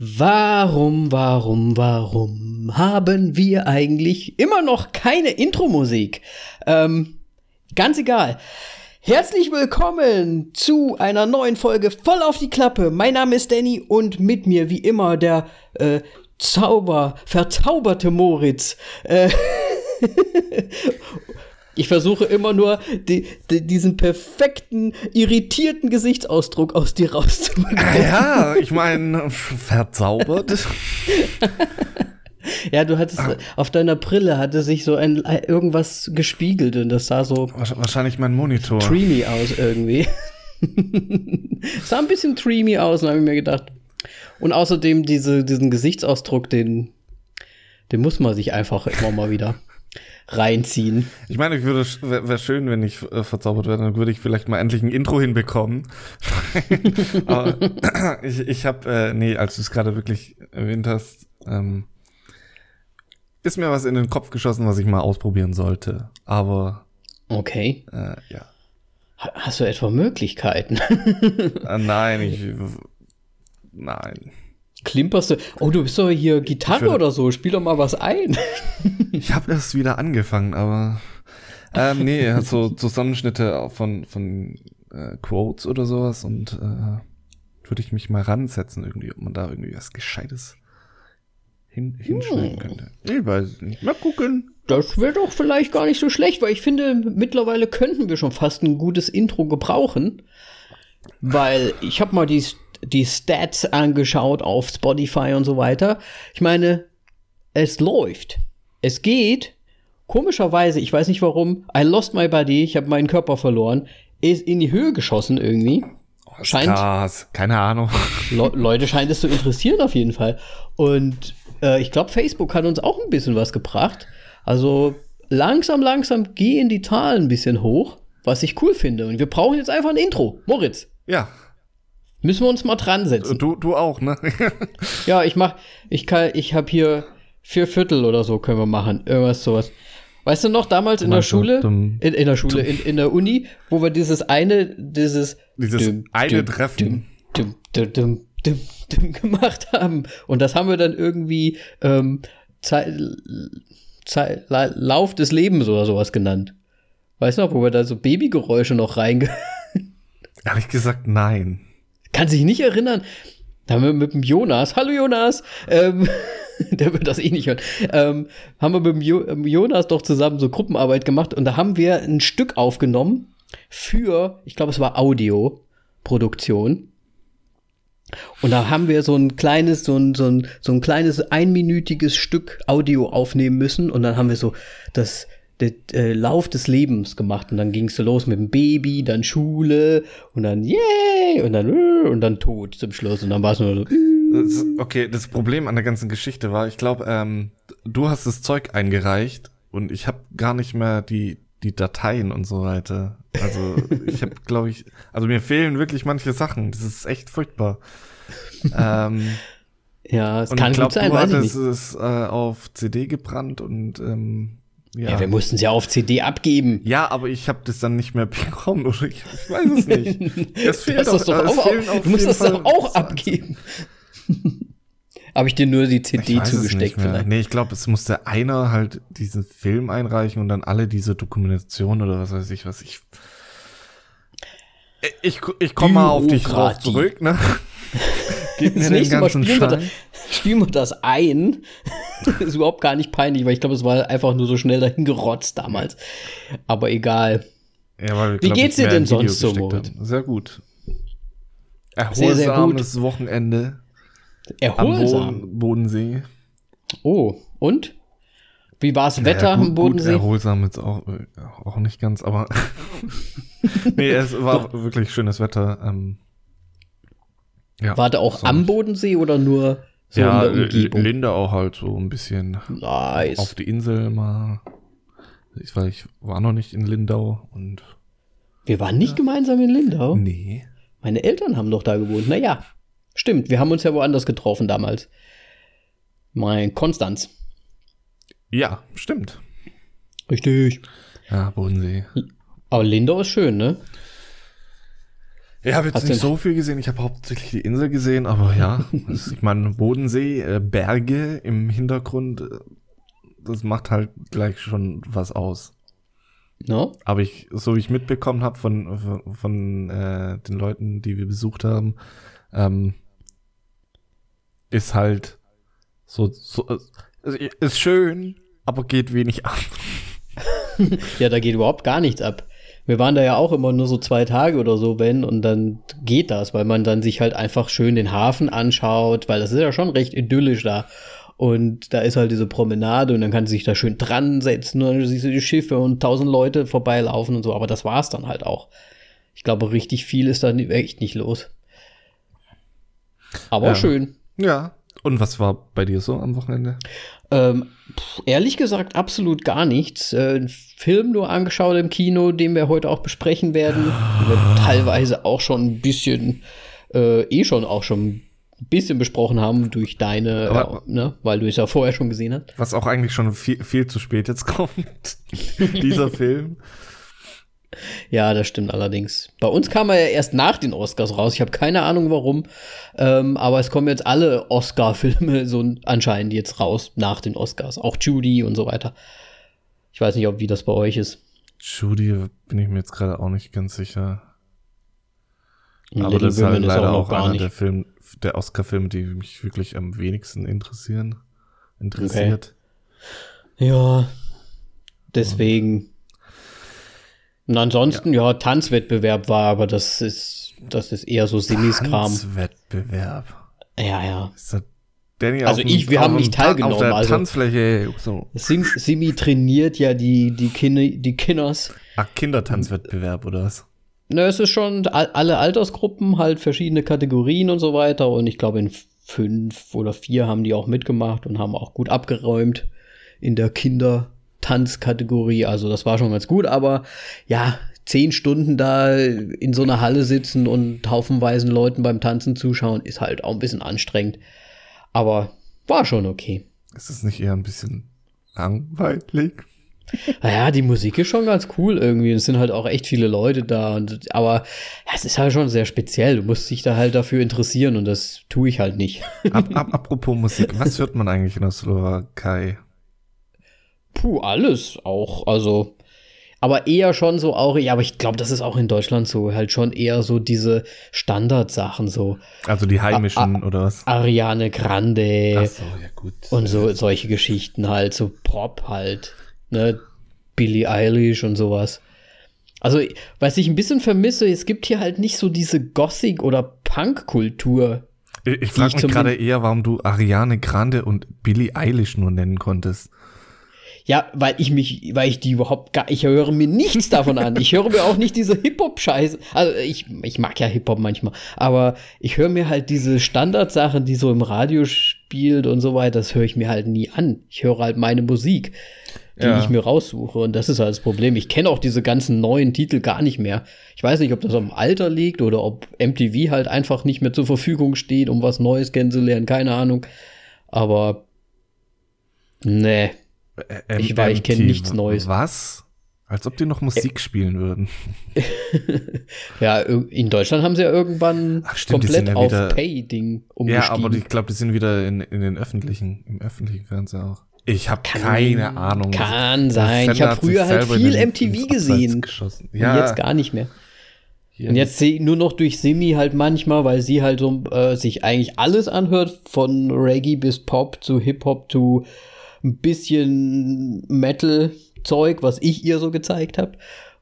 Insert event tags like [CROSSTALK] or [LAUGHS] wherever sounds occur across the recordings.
Warum, warum, warum haben wir eigentlich immer noch keine Intro-Musik? Ähm, ganz egal. Herzlich willkommen zu einer neuen Folge voll auf die Klappe. Mein Name ist Danny und mit mir wie immer der äh, Zauber, verzauberte Moritz. Äh, [LAUGHS] Ich versuche immer nur die, die, diesen perfekten, irritierten Gesichtsausdruck aus dir rauszubekommen. Ja, ich meine, verzaubert. [LAUGHS] ja, du hattest ah. auf deiner Brille hatte sich so ein irgendwas gespiegelt und das sah so wahrscheinlich mein Monitor. Dreamy aus irgendwie. [LAUGHS] sah ein bisschen dreamy aus, habe ich mir gedacht. Und außerdem diese, diesen Gesichtsausdruck, den, den muss man sich einfach immer mal wieder reinziehen. Ich meine, ich würde wäre schön, wenn ich äh, verzaubert werde, dann würde ich vielleicht mal endlich ein Intro hinbekommen. [LAUGHS] Aber [CLEARS THROAT] ich, ich habe, äh, nee, als du es gerade wirklich erwähnt hast, ähm, ist mir was in den Kopf geschossen, was ich mal ausprobieren sollte. Aber okay, äh, ja. Hast du etwa Möglichkeiten? äh, nein, ich [LAUGHS] nein. Klimperst du? Oh, du bist doch hier Gitarre würde, oder so. Spiel doch mal was ein. [LAUGHS] ich habe erst wieder angefangen, aber ähm, nee, er hat so Zusammenschnitte von von äh, Quotes oder sowas und äh, würde ich mich mal ransetzen irgendwie, ob man da irgendwie was Gescheites hin, hinschneiden hm. könnte. Ich weiß nicht. Mal gucken. Das wäre doch vielleicht gar nicht so schlecht, weil ich finde, mittlerweile könnten wir schon fast ein gutes Intro gebrauchen. Weil ich habe mal die die Stats angeschaut auf Spotify und so weiter. Ich meine, es läuft. Es geht. Komischerweise, ich weiß nicht warum, I lost my body, ich habe meinen Körper verloren, ist in die Höhe geschossen irgendwie. Oh, scheint, krass, keine Ahnung. Le Leute scheint es zu interessieren auf jeden Fall. Und äh, ich glaube, Facebook hat uns auch ein bisschen was gebracht. Also langsam, langsam gehen die Zahlen ein bisschen hoch, was ich cool finde. Und wir brauchen jetzt einfach ein Intro. Moritz. Ja, Müssen wir uns mal dran setzen. Du, du auch, ne? [LAUGHS] ja, ich mach, ich kann, ich habe hier vier Viertel oder so können wir machen. Irgendwas sowas. Weißt du noch, damals in der Schule, in, in der Schule, in, in der Uni, wo wir dieses eine, dieses, dieses düm, eine düm, Treffen düm, düm, düm, düm, düm, [LAUGHS] gemacht haben. Und das haben wir dann irgendwie ähm, Zeit, Zeit, Lauf des Lebens oder sowas genannt. Weißt du noch, wo wir da so Babygeräusche noch reinge... [LAUGHS] Ehrlich gesagt, nein kann sich nicht erinnern. Da haben wir mit dem Jonas, hallo Jonas, ähm, [LAUGHS] der wird das eh nicht hören, ähm, haben wir mit dem jo Jonas doch zusammen so Gruppenarbeit gemacht und da haben wir ein Stück aufgenommen für, ich glaube, es war Audioproduktion. Und da haben wir so ein kleines, so ein, so ein, so ein kleines einminütiges Stück Audio aufnehmen müssen. Und dann haben wir so das, den äh, Lauf des Lebens gemacht und dann ging es so los mit dem Baby, dann Schule und dann yay und dann äh, und dann Tod zum Schluss und dann war es nur so. Das, okay, das Problem an der ganzen Geschichte war, ich glaube, ähm, du hast das Zeug eingereicht und ich habe gar nicht mehr die die Dateien und so weiter. Also [LAUGHS] ich habe, glaube ich, also mir fehlen wirklich manche Sachen. Das ist echt furchtbar. ähm, ja, es kann ich glaub, gut sein. Du hattest es äh, auf CD gebrannt und ähm, ja. ja, wir mussten es ja auf CD abgeben. Ja, aber ich habe das dann nicht mehr [LAUGHS] bekommen oder ich, ich weiß es nicht. [LAUGHS] Das fehlt das doch, doch auch, Du musst das doch auch abgeben. [LAUGHS] habe ich dir nur die CD zugesteckt vielleicht? Nee, ich glaube, es musste einer halt diesen Film einreichen und dann alle diese Dokumentation oder was weiß ich, was ich. Ich, ich komme mal auf dich drauf zurück, ne? Gib das ganzen Mal spielen, wir, da, spielen wir das ein. [LAUGHS] ist überhaupt gar nicht peinlich, weil ich glaube, es war einfach nur so schnell dahin gerotzt damals. Aber egal. Ja, weil Wie geht's dir denn sonst so, Moritz? Sehr gut. Erholsames sehr, sehr gut. Wochenende. Erholsam? Am Boden, Bodensee. Oh, und? Wie war das Wetter naja, gut, am Bodensee? Gut, erholsam jetzt auch, auch nicht ganz, aber [LAUGHS] [LAUGHS] nee, es war wirklich schönes Wetter. Ähm, ja, War der auch am Bodensee oder nur so ja, in der Umgebung? Linda auch halt so ein bisschen nice. auf die Insel mal. Ich, weil ich war noch nicht in Lindau und. Wir waren nicht ja. gemeinsam in Lindau? Nee. Meine Eltern haben doch da gewohnt. Naja, stimmt. Wir haben uns ja woanders getroffen damals. Mein Konstanz. Ja, stimmt. Richtig. Ja, Bodensee. Aber Lindau ist schön, ne? Ich habe jetzt nicht so viel gesehen. Ich habe hauptsächlich die Insel gesehen, aber ja, [LAUGHS] das, ich meine Bodensee, äh, Berge im Hintergrund, äh, das macht halt gleich schon was aus. No? Aber ich, so wie ich mitbekommen habe von von, von äh, den Leuten, die wir besucht haben, ähm, ist halt so, so äh, ist schön, aber geht wenig ab. [LAUGHS] Ja, da geht überhaupt gar nichts ab. Wir waren da ja auch immer nur so zwei Tage oder so, wenn, und dann geht das, weil man dann sich halt einfach schön den Hafen anschaut, weil das ist ja schon recht idyllisch da. Und da ist halt diese Promenade und dann kann sie sich da schön dran setzen und dann siehst du die Schiffe und tausend Leute vorbeilaufen und so, aber das war's dann halt auch. Ich glaube, richtig viel ist da ni- echt nicht los. Aber Ja. schön. Ja. Und was war bei dir so am Wochenende? Ähm, pff, ehrlich gesagt, absolut gar nichts. Äh, einen Film nur angeschaut im Kino, den wir heute auch besprechen werden. Den wir [SIGHS] teilweise auch schon ein bisschen, äh, eh schon auch schon ein bisschen besprochen haben durch deine, Aber- äh, ne, weil du es ja vorher schon gesehen hast. Was auch eigentlich schon viel, viel zu spät jetzt kommt. [LAUGHS] Dieser Film. Ja, das stimmt allerdings. Bei uns kam er ja erst nach den Oscars raus. Ich habe keine Ahnung warum. Ähm, aber es kommen jetzt alle Oscar-Filme [LAUGHS] so anscheinend jetzt raus nach den Oscars. Auch Judy und so weiter. Ich weiß nicht, ob wie das bei euch ist. Judy bin ich mir jetzt gerade auch nicht ganz sicher. Und Aber Little das ist halt Women leider noch auch einer der Film, der Oscar-Filme, die mich wirklich am wenigsten interessieren. Interessiert. Ja, deswegen. Und ansonsten, ja. Tanzwettbewerb war, aber das ist, das ist eher so Simis-Kram. Tanzwettbewerb. Ja, ja. Danny Also dem- ich- wir haben nicht teilgenommen, Auf der also- Tanzfläche. So. Sim, Simi trainiert ja die, die, Kinne, die Kinders. Ach, Kindertanzwettbewerb oder was? Na, es ist schon all, alle Altersgruppen, halt verschiedene Kategorien und so weiter. Und ich glaube, in fünf oder vier haben die auch mitgemacht und haben auch gut abgeräumt in der Kindertanzkategorie. Also das war schon ganz gut, aber ja, zehn Stunden da in so einer Halle sitzen und haufenweisen Leuten beim Tanzen zuschauen, ist halt auch ein bisschen anstrengend. Aber war schon okay. Ist es nicht eher ein bisschen langweilig? Naja, die Musik ist schon ganz cool irgendwie. Es sind halt auch echt viele Leute da. Und, aber es ist halt schon sehr speziell. Du musst dich da halt dafür interessieren und das tue ich halt nicht. Ab, ab, apropos Musik, was hört man eigentlich in der Slowakei? Puh, alles auch. Also, aber eher schon so auch, ja, aber ich glaube, das ist auch in Deutschland so, halt schon eher so diese Standardsachen, so Also die heimischen oder was? Ariane Grande so, ja gut. und so solche Geschichten halt, so Pop halt, ne, Billie Eilish und sowas. Also, was ich ein bisschen vermisse, es gibt hier halt nicht so diese Gothic- oder Punk-Kultur. Ich, ich frage ich mich gerade eher, warum du Ariane Grande und Billie Eilish nur nennen konntest. Ja, weil ich mich, weil ich die überhaupt gar, ich höre mir nichts [LAUGHS] davon an. Ich höre mir auch nicht diese Hip-Hop-Scheiße. Also ich, ich mag ja Hip-Hop manchmal, aber ich höre mir halt diese Standardsachen, die so im Radio spielt und so weiter, das höre ich mir halt nie an. Ich höre halt meine Musik, die Ja. ich mir raussuche. Und das ist halt das Problem. Ich kenne auch diese ganzen neuen Titel gar nicht mehr. Ich weiß nicht, ob das am Alter liegt oder ob MTV halt einfach nicht mehr zur Verfügung steht, um was Neues kennenzulernen. Keine Ahnung. Aber nee. Ä- Ich weiß, ich kenn MTV, nichts Neues. Was? Als ob die noch Musik spielen würden. [LAUGHS] Ja, in Deutschland haben sie ja irgendwann Ach, stimmt, komplett ja auf Pay-Ding umgestiegen. Ja, aber ich glaube, die sind wieder in, in den öffentlichen, im öffentlichen Fernsehen auch. Ich habe keine Ahnung. Kann sein. Ich habe früher halt viel den- MTV gesehen. geschossen. Und Ja, jetzt gar nicht mehr. hier Und jetzt sehe ich nur noch durch Simi halt manchmal, weil sie halt so äh, sich eigentlich alles anhört, von Reggae bis Pop zu Hip-Hop zu ein bisschen Metal-Zeug, was ich ihr so gezeigt habe.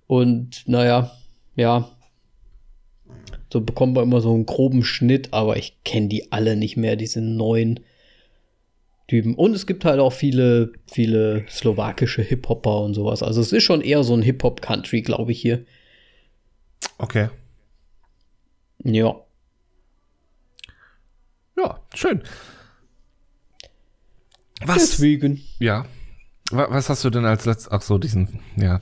Und naja, ja. So bekommen wir immer so einen groben Schnitt, aber ich kenne die alle nicht mehr, diese neuen Typen. Und es gibt halt auch viele, viele slowakische Hip-Hopper und sowas. Also es ist schon eher so ein Hip-Hop-Country, glaube ich, hier. Okay. Ja. Ja, schön. Was? Deswegen. Ja. Wa- Was hast du denn als letztes? Ach so, diesen, ja.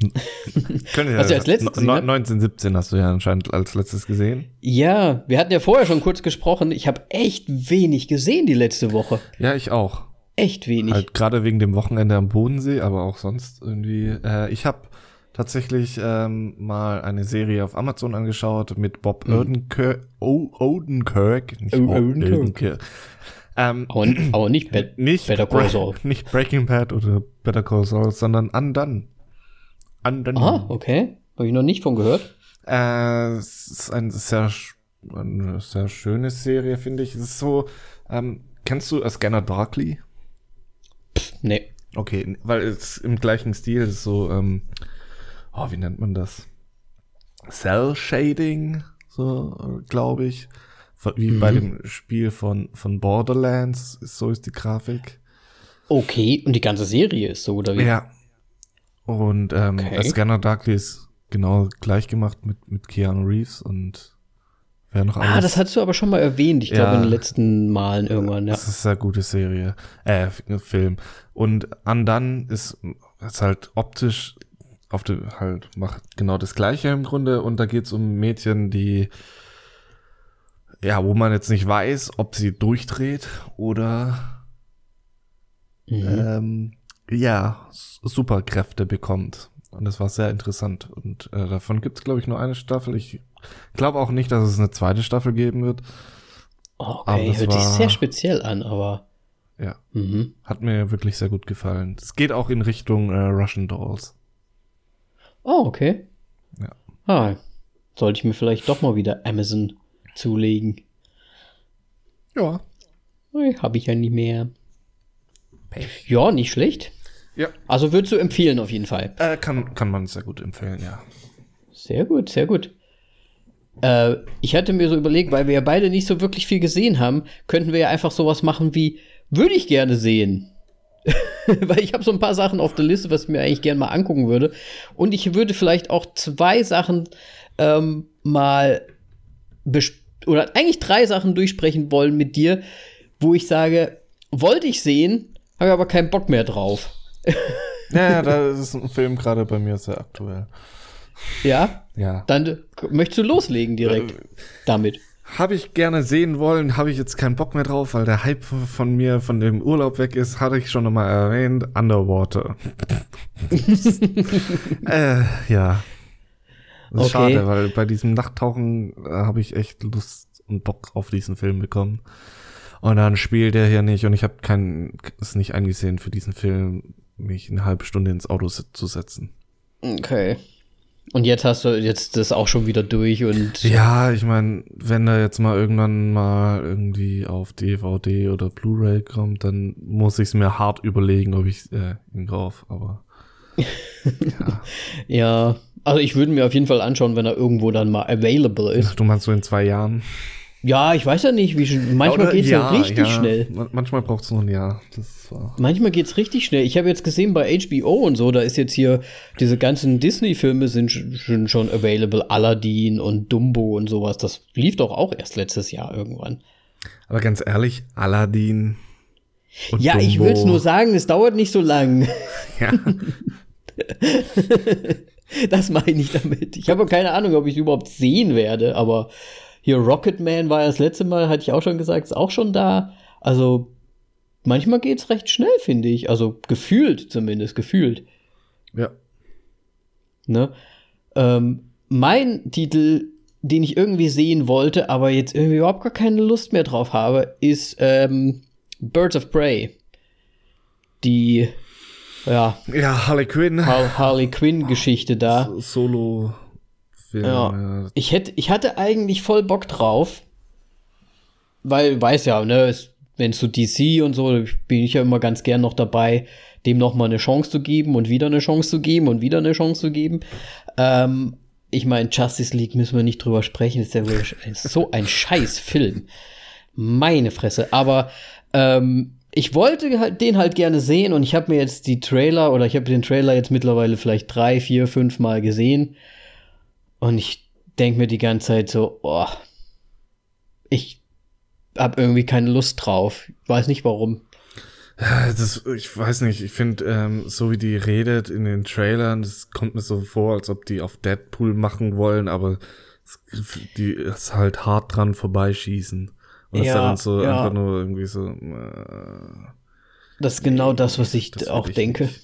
[LAUGHS] Können Was du als letztes gesehen No- hast? 1917 hast du ja anscheinend als letztes gesehen. Ja, wir hatten ja vorher schon kurz gesprochen. Ich habe echt wenig gesehen die letzte Woche. Ja, ich auch. Echt wenig. Halt gerade wegen dem Wochenende am Bodensee, aber auch sonst irgendwie. Äh, ich habe tatsächlich ähm, mal eine Serie auf Amazon angeschaut mit Bob Mhm. Odenkirk, Odenkirk, nicht Odenkirk. Odenkirk. Ähm, Aber, aber nicht Bad, [CLEARS THROAT] nicht, Better Call Saul. [LAUGHS] nicht Breaking Bad oder Better Call Saul, sondern Undone. Undone. Ah, okay. Habe ich noch nicht von gehört. Äh, es ist ein sehr, eine sehr schöne Serie, finde ich. Es ist so, ähm, kennst du Scanner Darkly? Nee. Okay, weil es im gleichen Stil ist so, ähm, oh, wie nennt man das? Cell Shading, so, glaube ich. Wie bei dem Spiel von, von Borderlands, so ist die Grafik. Okay, und die ganze Serie ist so, oder wie? Ja. Und ähm, Okay. Scanner Darkly ist genau gleich gemacht mit, mit Keanu Reeves und wer noch Ah, das hast du aber schon mal erwähnt, ich Ja. glaube in den letzten Malen irgendwann, ja. Das ist eine sehr gute Serie, äh, Film. Und Undone ist, ist halt optisch auf dem, halt, macht genau das Gleiche im Grunde. Und da geht's um Mädchen, die, ja, wo man jetzt nicht weiß, ob sie durchdreht oder, Mhm. ähm, ja, Superkräfte bekommt. Und das war sehr interessant. Und äh, davon gibt's glaube ich, nur eine Staffel. Ich glaube auch nicht, dass es eine zweite Staffel geben wird. aber Okay, das hört sich war- sehr speziell an, aber. Ja. Mhm. Hat mir wirklich sehr gut gefallen. Es geht auch in Richtung äh, Russian Dolls. Oh, okay. Ja. Ah, sollte ich mir vielleicht doch mal wieder Amazon zulegen. Ja. Habe ich ja nicht mehr. Ja, nicht schlecht. Ja. Also würdest du empfehlen auf jeden Fall. Äh, kann, kann man sehr gut empfehlen, ja. Sehr gut, sehr gut. Äh, ich hatte mir so überlegt, weil wir ja beide nicht so wirklich viel gesehen haben, könnten wir ja einfach sowas machen wie, würde ich gerne sehen. [LAUGHS] weil ich habe so ein paar Sachen auf der Liste, was ich mir eigentlich gerne mal angucken würde. Und ich würde vielleicht auch zwei Sachen ähm, mal bes- oder eigentlich drei Sachen durchsprechen wollen mit dir, wo ich sage, wollte ich sehen, habe aber keinen Bock mehr drauf. [LAUGHS] Ja, da ist ein Film gerade bei mir sehr aktuell. Ja? Ja. Dann äh, möchtest du loslegen direkt damit. Habe ich gerne sehen wollen, habe ich jetzt keinen Bock mehr drauf, weil der Hype von von mir von dem Urlaub weg ist, hatte ich schon nochmal erwähnt. Underwater. [LAUGHS] äh, ja. Das ist Okay. schade, weil bei diesem Nachttauchen äh, habe ich echt Lust und Bock auf diesen Film bekommen. Und dann spielt er hier nicht und ich habe kein, es nicht eingesehen für diesen Film, mich eine halbe Stunde ins Auto zu setzen. Okay. Und jetzt hast du jetzt das auch schon wieder durch und Ja, ich meine, wenn er jetzt mal irgendwann mal irgendwie auf DVD oder Blu-ray kommt, dann muss ich es mir hart überlegen, ob ich äh, ihn kauf. Aber [LAUGHS] ja, also ich würde mir auf jeden Fall anschauen, wenn er irgendwo dann mal available ist. du meinst so in zwei Jahren? Ja, ich weiß ja nicht, wie manchmal Oder- geht's ja, richtig schnell. Man- Manchmal braucht es nur ein Jahr. Das war Manchmal geht's richtig schnell. Ich habe jetzt gesehen bei HBO und so, da ist jetzt hier diese ganzen Disney-Filme sind sch- schon schon available, Aladdin und Dumbo und sowas. Das lief doch auch erst letztes Jahr irgendwann. Aber ganz ehrlich, Aladdin. Und ja, ich Dumbo. will's nur sagen, es dauert nicht so lang. [LAUGHS] Ja. [LAUGHS] [LAUGHS] Das meine ich damit. Ich habe keine Ahnung, ob ich überhaupt sehen werde, aber hier Rocketman war ja das letzte Mal, hatte ich auch schon gesagt, ist auch schon da. Also manchmal geht's recht schnell, finde ich. Also gefühlt zumindest, gefühlt. ja. Ne? Ähm, mein Titel, den ich irgendwie sehen wollte, aber jetzt irgendwie überhaupt gar keine Lust mehr drauf habe, ist ähm, Birds of Prey. Die, ja, Ja, Harley Quinn. Har Harley Quinn-Geschichte da. Solo. Film, Ja. Ich hätte, ich hatte eigentlich voll Bock drauf, weil, weiß ja, ne, wenn so DC und so, bin ich ja immer ganz gern noch dabei, dem noch mal eine Chance zu geben und wieder eine Chance zu geben und wieder eine Chance zu geben. Ähm, ich meine, Justice League müssen wir nicht drüber sprechen, ist ja so ein [LAUGHS] scheiß Film. Meine Fresse. Aber ähm, ich wollte halt den halt gerne sehen und ich habe mir jetzt die Trailer oder ich habe den Trailer jetzt mittlerweile vielleicht drei, vier, fünf Mal gesehen. Und ich denke mir die ganze Zeit so, oh, ich habe irgendwie keine Lust drauf. Ich weiß nicht warum. Ja, Das, ich weiß nicht, ich finde, ähm, so wie die redet in den Trailern, das kommt mir so vor, als ob die auf Deadpool machen wollen, aber die ist halt hart dran vorbeischießen. Und das ist Ja, dann so ja. einfach nur irgendwie so. Äh, Das ist genau das, was ich das auch ich denke. nicht.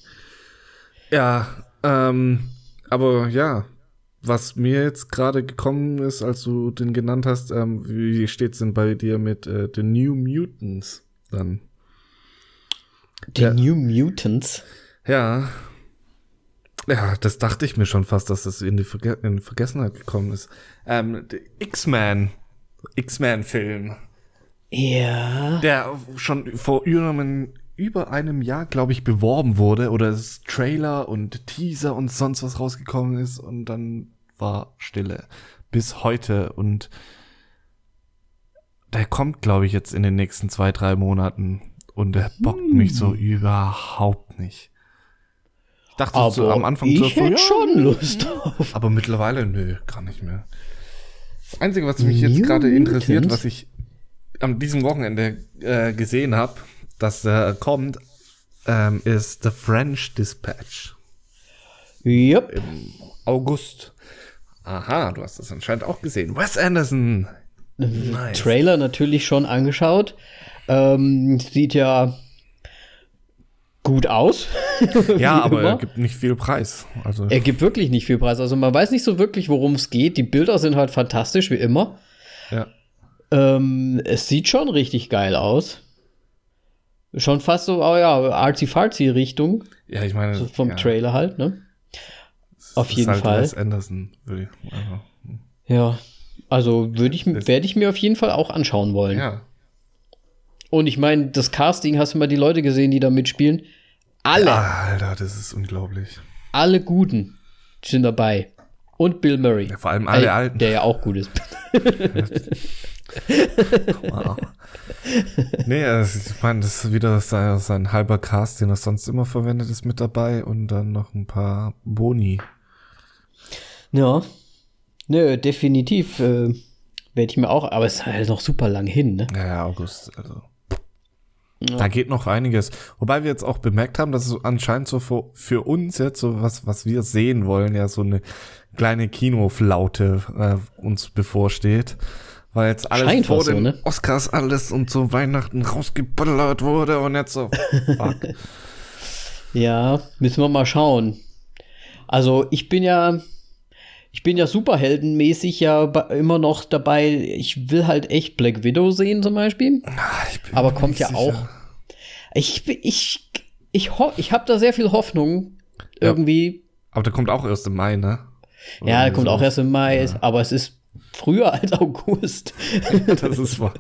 ja, ähm, aber ja, was mir jetzt gerade gekommen ist, als du den genannt hast, ähm, wie steht's denn bei dir mit äh, The New Mutants dann? Die Ja. New Mutants. Ja. Ja, das dachte ich mir schon fast, dass das in die, Verge in Vergessenheit gekommen ist. Ähm, X-Men. X-Men-Film. Ja. Der schon vor über einem, Jahr, glaube ich, beworben wurde. Oder es Trailer und Teaser und sonst was rausgekommen ist. Und dann war Stille. Bis heute. Und der kommt, glaube ich, jetzt in den nächsten zwei, drei Monaten. Und der bockt mich so überhaupt nicht. Ich dachte Aber so am Anfang ich zuerst so, hätte ja, schon Lust drauf. aber mittlerweile, nö, gar nicht mehr. Das Einzige, was mich jetzt gerade interessiert, was ich am diesem Wochenende äh, gesehen habe, dass äh, kommt, ähm, ist The French Dispatch Yep. im August. Aha, du hast das anscheinend auch gesehen. Wes Anderson. Nice. Trailer natürlich schon angeschaut. Ähm, sieht ja gut aus. [LAUGHS] Ja, aber immer. er gibt nicht viel Preis. Also Er gibt wirklich nicht viel Preis. Also man weiß nicht so wirklich, worum es geht. Die Bilder sind halt fantastisch, wie immer. ja. Ähm, es sieht schon richtig geil aus. Schon fast so, oh ja, artsy-fartsy-Richtung. ja, ich meine, So vom ja, Trailer halt, ne? Auf ist jeden halt Fall. Anderson, würde ich. Also, Ja. Also würde ich, Das- werde ich mir auf jeden Fall auch anschauen wollen. ja. Und ich meine, das Casting, hast du mal die Leute gesehen, die da mitspielen? Alle, Alter, das ist unglaublich. alle Guten sind dabei. Und Bill Murray. Ja, vor allem alle Alten. Der ja auch gut ist. [LAUGHS] [LAUGHS] Wow. nee, also ich meine, das ist wieder sein, sein halber Cast, den er sonst immer verwendet, ist mit dabei und dann noch ein paar Boni. Ja. Nö, definitiv äh, werde ich mir auch, aber es ist halt noch super lang hin, ne? Ja, ja, August, also. Da geht noch einiges. Wobei wir jetzt auch bemerkt haben, dass es anscheinend so für, für uns jetzt so was, was wir sehen wollen, ja so eine kleine Kinoflaute äh, uns bevorsteht. Weil jetzt alles Scheint vor fast so, den ne? Oscars alles und so Weihnachten rausgeballert wurde und jetzt so, fuck. [LAUGHS] Ja, müssen wir mal schauen. Also ich bin ja, ich bin ja superheldenmäßig ja immer noch dabei. Ich will halt echt Black Widow sehen zum Beispiel. Ah, Aber kommt ja sicher. auch. Ich, ich, ich, ich habe da sehr viel Hoffnung. Irgendwie. Aber der kommt auch erst im Mai, ne? Oder Ja, der kommt auch so. erst im Mai, aber es ist früher als August. [LAUGHS] Das ist wahr.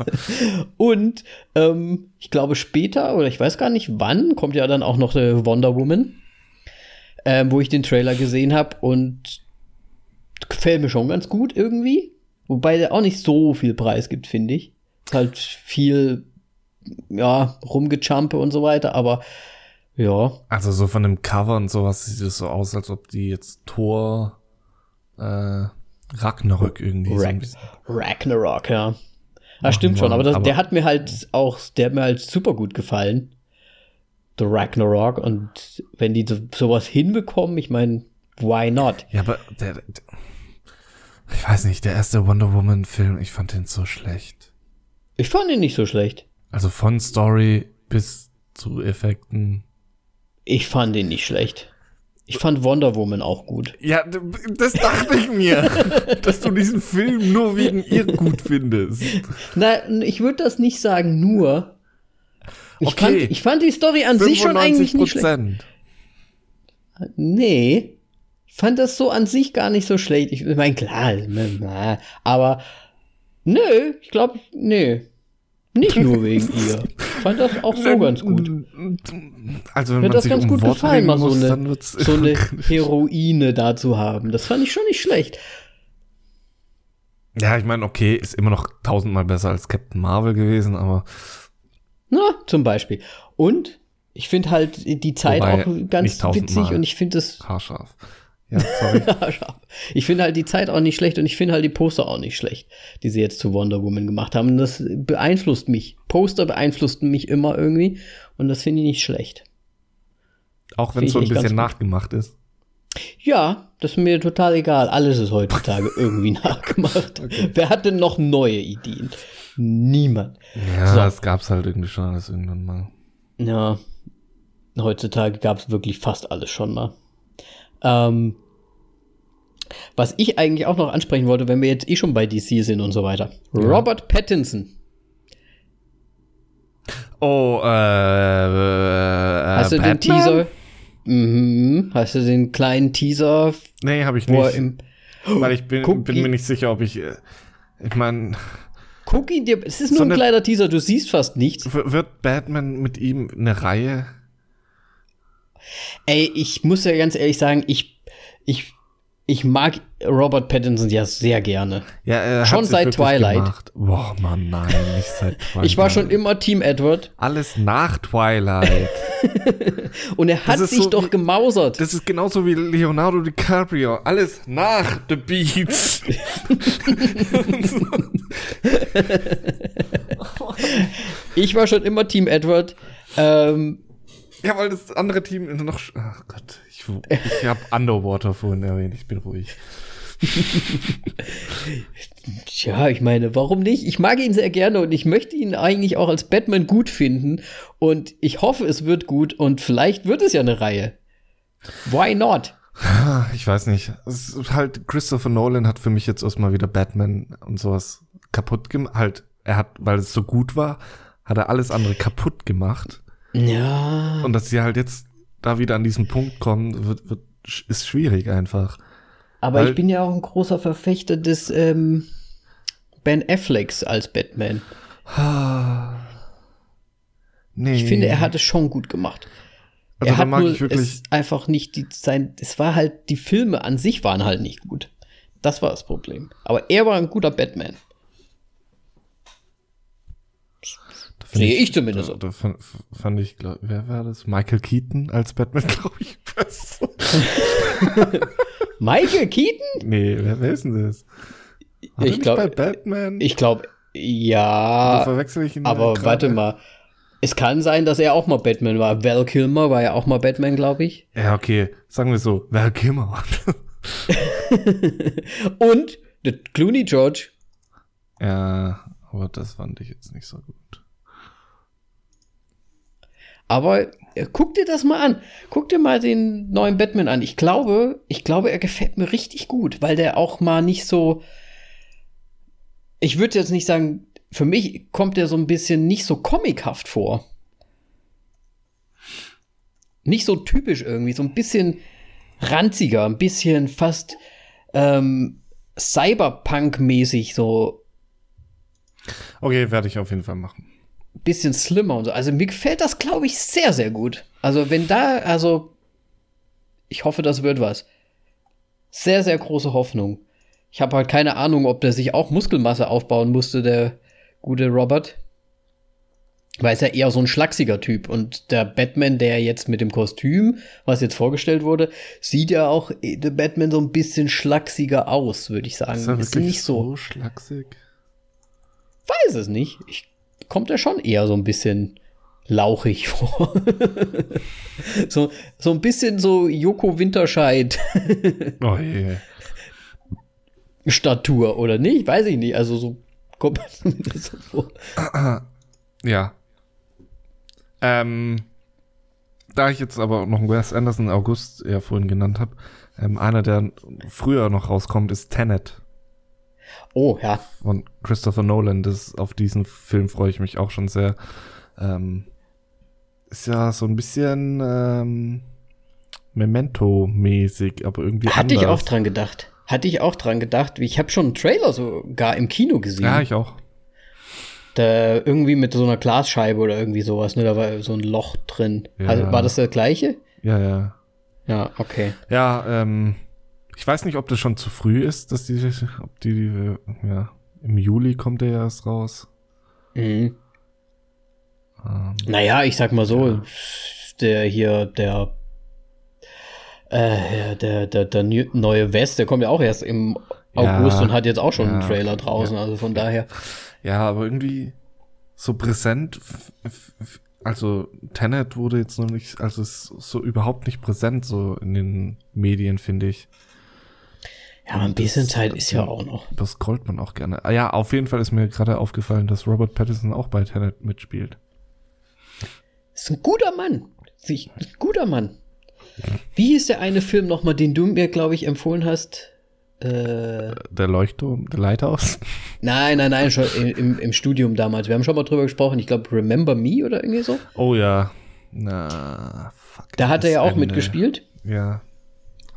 Und ähm, ich glaube später, oder ich weiß gar nicht wann, kommt ja dann auch noch der Wonder Woman, ähm, wo ich den Trailer gesehen habe und gefällt mir schon ganz gut irgendwie. Wobei der auch nicht so viel Preis gibt, finde ich. Ist halt viel, ja, rumgejumpe und so weiter, aber ja, Also so von dem Cover und sowas sieht es so aus, als ob die jetzt Thor äh, Ragnarök irgendwie so ein Rag bisschen. Ragnarok, ja. Das stimmt schon, aber, das, aber- der hat mir halt auch, der hat mir halt super gut gefallen. The Ragnarok. Und wenn die so, sowas hinbekommen, ich meine, why not? Ja, aber der, der, ich weiß nicht, der erste Wonder Woman Film, ich fand den so schlecht. Ich fand ihn nicht so schlecht. Also von Story bis zu Effekten. Ich fand ihn nicht schlecht. Ich fand Wonder Woman auch gut. Ja, das dachte ich mir, [LAUGHS] dass du diesen Film nur wegen ihr gut findest. Nein, ich würde das nicht sagen, nur. Ich, Okay. fand, ich fand die Story an sich schon eigentlich nicht schlecht. Nee. Ich fand das so an sich gar nicht so schlecht. Ich meine, klar, aber nö, ich glaube, nee. Nicht nur wegen ihr. Ich fand das auch so ganz gut. Also wenn Mir man hat das sich ganz um gut Worte gefallen, mal so eine, so eine Heroine da zu haben. Das fand ich schon nicht schlecht. Ja, ich meine, okay, ist immer noch tausendmal besser als Captain Marvel gewesen, aber Na, zum Beispiel. Und ich finde halt die Zeit Wobei, auch ganz witzig und ich finde es. haarscharf. Ja, sorry. [LAUGHS] ich finde halt die Zeit auch nicht schlecht und ich finde halt die Poster auch nicht schlecht, die sie jetzt zu Wonder Woman gemacht haben. Das beeinflusst mich. Poster beeinflussten mich immer irgendwie und das finde ich nicht schlecht. Auch wenn es so ein bisschen nachgemacht ist. Ja, das ist mir total egal. Alles ist heutzutage [LAUGHS] irgendwie nachgemacht. Wer hat denn noch neue Ideen? Niemand. Ja, So. das gab's halt irgendwie schon alles irgendwann mal. Ja, heutzutage gab es wirklich fast alles schon mal. Ähm, Was ich eigentlich auch noch ansprechen wollte, wenn wir jetzt eh schon bei DC sind und so weiter. Ja. Robert Pattinson. Oh, äh, äh Hast du Batman? den Teaser? Mhm. Hast du den kleinen Teaser? Nee, habe ich nicht. Im, weil ich bin, bin mir nicht sicher, ob ich. Äh, ich meine. Guck ihn dir. Es ist nur so ein kleiner Teaser, du siehst fast nichts. Wird Batman mit ihm eine Reihe? Ey, ich muss ja ganz ehrlich sagen, ich, ich ich mag Robert Pattinson ja sehr gerne. Ja, er schon seit Twilight. Gemacht. Boah, Mann, nein, nicht seit Twilight. [LAUGHS] ich war schon immer Team Edward. Alles nach Twilight. [LAUGHS] Und er hat sich so doch wie, gemausert. Das ist genauso wie Leonardo DiCaprio. Alles nach The Beach. [LAUGHS] ich war schon immer Team Edward. Ähm, ja, weil das andere Team noch. Ach Gott, ich, ich habe [LAUGHS] Underwater vorhin erwähnt, ich bin ruhig. [LAUGHS] Tja, ich meine, warum nicht? Ich mag ihn sehr gerne und ich möchte ihn eigentlich auch als Batman gut finden. Und ich hoffe, es wird gut und vielleicht wird es ja eine Reihe. Why not? [LAUGHS] Ich weiß nicht. Es ist halt, Christopher Nolan hat für mich jetzt erstmal wieder Batman und sowas kaputt gemacht. Halt, er hat, weil es so gut war, hat er alles andere kaputt gemacht. Ja. Und dass sie halt jetzt da wieder an diesen Punkt kommen, wird, wird, ist schwierig einfach. Aber Weil, ich bin ja auch ein großer Verfechter des ähm, Ben Afflecks als Batman. [SIGHS] nee. Ich finde, er hat es schon gut gemacht. Also er hat mag nur ich wirklich es einfach nicht die sein. Es war halt die Filme an sich waren halt nicht gut. Das war das Problem. Aber er war ein guter Batman. Sehe ich, ich, zumindest. Da, da fand, fand, ich, glaub, wer war das? Michael Keaton als Batman, [LAUGHS] glaube ich, besser. [LAUGHS] Michael Keaton? Nee, wer, wer ist denn das? War ich glaube, Batman. Ich glaube, ja. verwechsel ich ihn aber grade? warte mal. Es kann sein, dass er auch mal Batman war. Val Kilmer war ja auch mal Batman, glaube ich. Ja, okay. Sagen wir so. Val Kilmer. [LAUGHS] Und Clooney George. Ja, aber das fand ich jetzt nicht so gut. Aber äh, guck dir das mal an. Guck dir mal den neuen Batman an. Ich glaube, ich glaube, er gefällt mir richtig gut, weil der auch mal nicht so. Ich würde jetzt nicht sagen, für mich kommt er so ein bisschen nicht so comichaft vor. Nicht so typisch irgendwie, so ein bisschen ranziger, ein bisschen fast ähm, Cyberpunk-mäßig so. Okay, werde ich auf jeden Fall machen bisschen slimmer und so. Also mir gefällt das, glaube ich, sehr, sehr gut. Also wenn da, also ich hoffe, das wird was. Sehr, sehr große Hoffnung. Ich habe halt keine Ahnung, ob der sich auch Muskelmasse aufbauen musste, der gute Robert. Weil es ja eher so ein schlachsiger Typ. Und der Batman, der jetzt mit dem Kostüm, was jetzt vorgestellt wurde, sieht ja auch äh, der Batman so ein bisschen schlachsiger aus, würde ich sagen. Ist er wirklich ist nicht so, so schlachsig? Weiß es nicht. Ich kommt er schon eher so ein bisschen lauchig [LAUGHS] vor. so, so ein bisschen so Joko Winterscheid. [LAUGHS] oh je. Statur, oder nicht? Weiß ich nicht. Also so kommt [LAUGHS] mir so vor. [CLEARS THROAT] Ja. Ähm, da ich jetzt aber noch Wes Anderson August ja vorhin genannt habe, ähm, einer, der früher noch rauskommt, ist Tenet. Oh, ja. Von Christopher Nolan. Das, auf diesen Film freue ich mich auch schon sehr. Ähm, ist ja so ein bisschen ähm, Memento-mäßig, aber irgendwie Hatte anders. ich auch dran gedacht. Hatte ich auch dran gedacht. Ich habe schon einen Trailer sogar im Kino gesehen. Ja, ich auch. Da irgendwie mit so einer Glasscheibe oder irgendwie sowas, ne? Da war so ein Loch drin. Ja. Also, war das der gleiche? Ja, ja. Ja, okay. Ja, ähm, ich weiß nicht, ob das schon zu früh ist, dass die, ob die, ja, im Juli kommt der erst raus. Mhm. Ähm, naja, ich sag mal so, ja. der hier, der, äh, der, der, der neue West, der kommt ja auch erst im August ja, und hat jetzt auch schon ja, einen Trailer draußen, also von daher. Ja, aber irgendwie so präsent, also Tenet wurde jetzt noch nicht, also ist so überhaupt nicht präsent so in den Medien, finde ich. Ja, aber ein bisschen das, Zeit ist ja auch noch. Das scrollt man auch gerne. Ah ja, auf jeden Fall ist mir gerade aufgefallen, dass Robert Pattinson auch bei Tenet mitspielt. Ist ein guter Mann. Ein guter Mann. Wie hieß der eine Film nochmal, den du mir, glaube ich, empfohlen hast? Äh, Der Leuchtturm, der Lighthouse? [LAUGHS] nein, nein, nein, schon im, im Studium damals. Wir haben schon mal drüber gesprochen. Ich glaube, Remember Me oder irgendwie so. Oh ja. Na, fuck. Da hat er ja auch Ende. mitgespielt. Ja.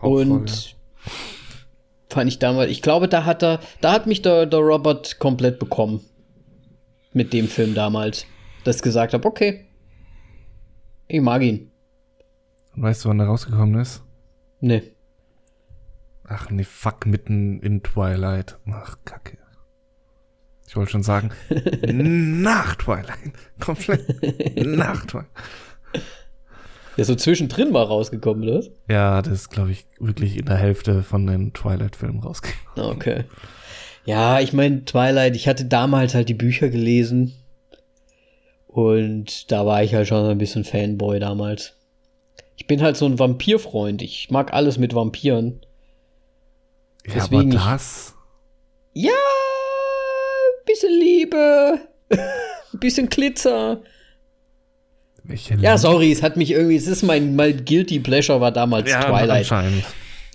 Hauptfolge. Und fand ich damals, ich glaube, da hat er, da hat mich der, der Robert komplett bekommen. Mit dem Film damals. Dass ich gesagt habe, okay. Ich mag ihn. Weißt du, wann der rausgekommen ist? Nee. Ach nee, fuck, mitten in Twilight. Ach, kacke. Ich wollte schon sagen, [LAUGHS] nach Twilight. Komplett [LAUGHS] nach Twilight. Ja, so zwischendrin mal rausgekommen, oder? was? Ja, das ist, glaube ich, wirklich in der Hälfte von den Twilight-Filmen rausgekommen. Okay. Ja, ich meine, Twilight, ich hatte damals halt die Bücher gelesen. Und da war ich halt schon ein bisschen Fanboy damals. Ich bin halt so ein Vampirfreund. Ich mag alles mit Vampiren. Ja, Deswegen aber das. Ja, bisschen Liebe, [LAUGHS] bisschen Glitzer. Welche Ja, sorry, es hat mich irgendwie, es ist mein, mein Guilty Pleasure war damals ja, Twilight. anscheinend.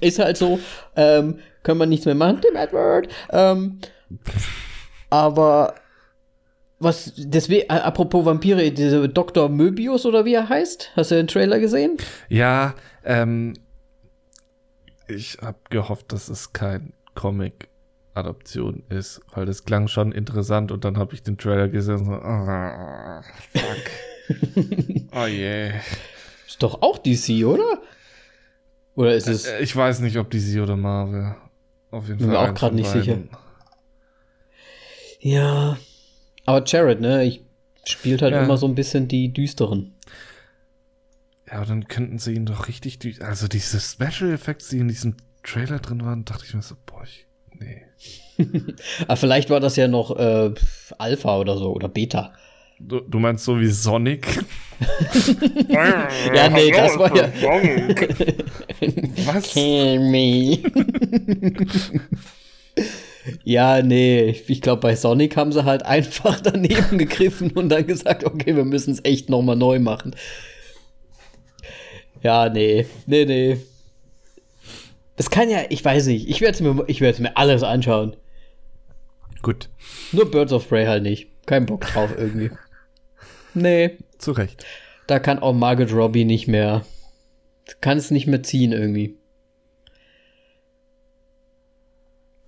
Ist halt so, ähm, können wir nichts mehr machen, dem Edward. Ähm, aber was, deswegen, äh, apropos Vampire, dieser Dr. Möbius oder wie er heißt, hast du den Trailer gesehen? Ja, ähm, ich habe gehofft, dass es kein Comic-Adaption ist, weil das klang schon interessant und dann habe ich den Trailer gesehen und so, ah, [LAUGHS] fuck. Oh je. Ist doch auch DC, oder? Oder ist es. Äh, Ich weiß nicht, ob DC oder Marvel. Auf jeden Bin Fall. mir auch von nicht beiden. Ja. Aber Jared, ne? Ich spielt halt Ja. immer so ein bisschen die düsteren. Ja, aber dann könnten sie ihn doch richtig, also diese Special Effects, die in diesem Trailer drin waren, dachte ich mir so, boah, ich, nee. Aber [LAUGHS] Ah, vielleicht war das ja noch äh, Alpha oder so oder Beta. Du, du meinst so wie Sonic? [LAUGHS] Ja, nee, das war ja. Was? Kill me. ja, nee, ich glaube, bei Sonic haben sie halt einfach daneben [LAUGHS] gegriffen und dann gesagt, okay, wir müssen es echt nochmal neu machen. Ja, nee, nee, nee. Das kann ja, ich weiß nicht, ich werde mir, ich mir alles anschauen. Gut, Nur Birds of Prey halt nicht. Kein Bock drauf irgendwie. Nee, zu Recht. da kann auch Margaret Robbie nicht mehr, kann es nicht mehr ziehen irgendwie.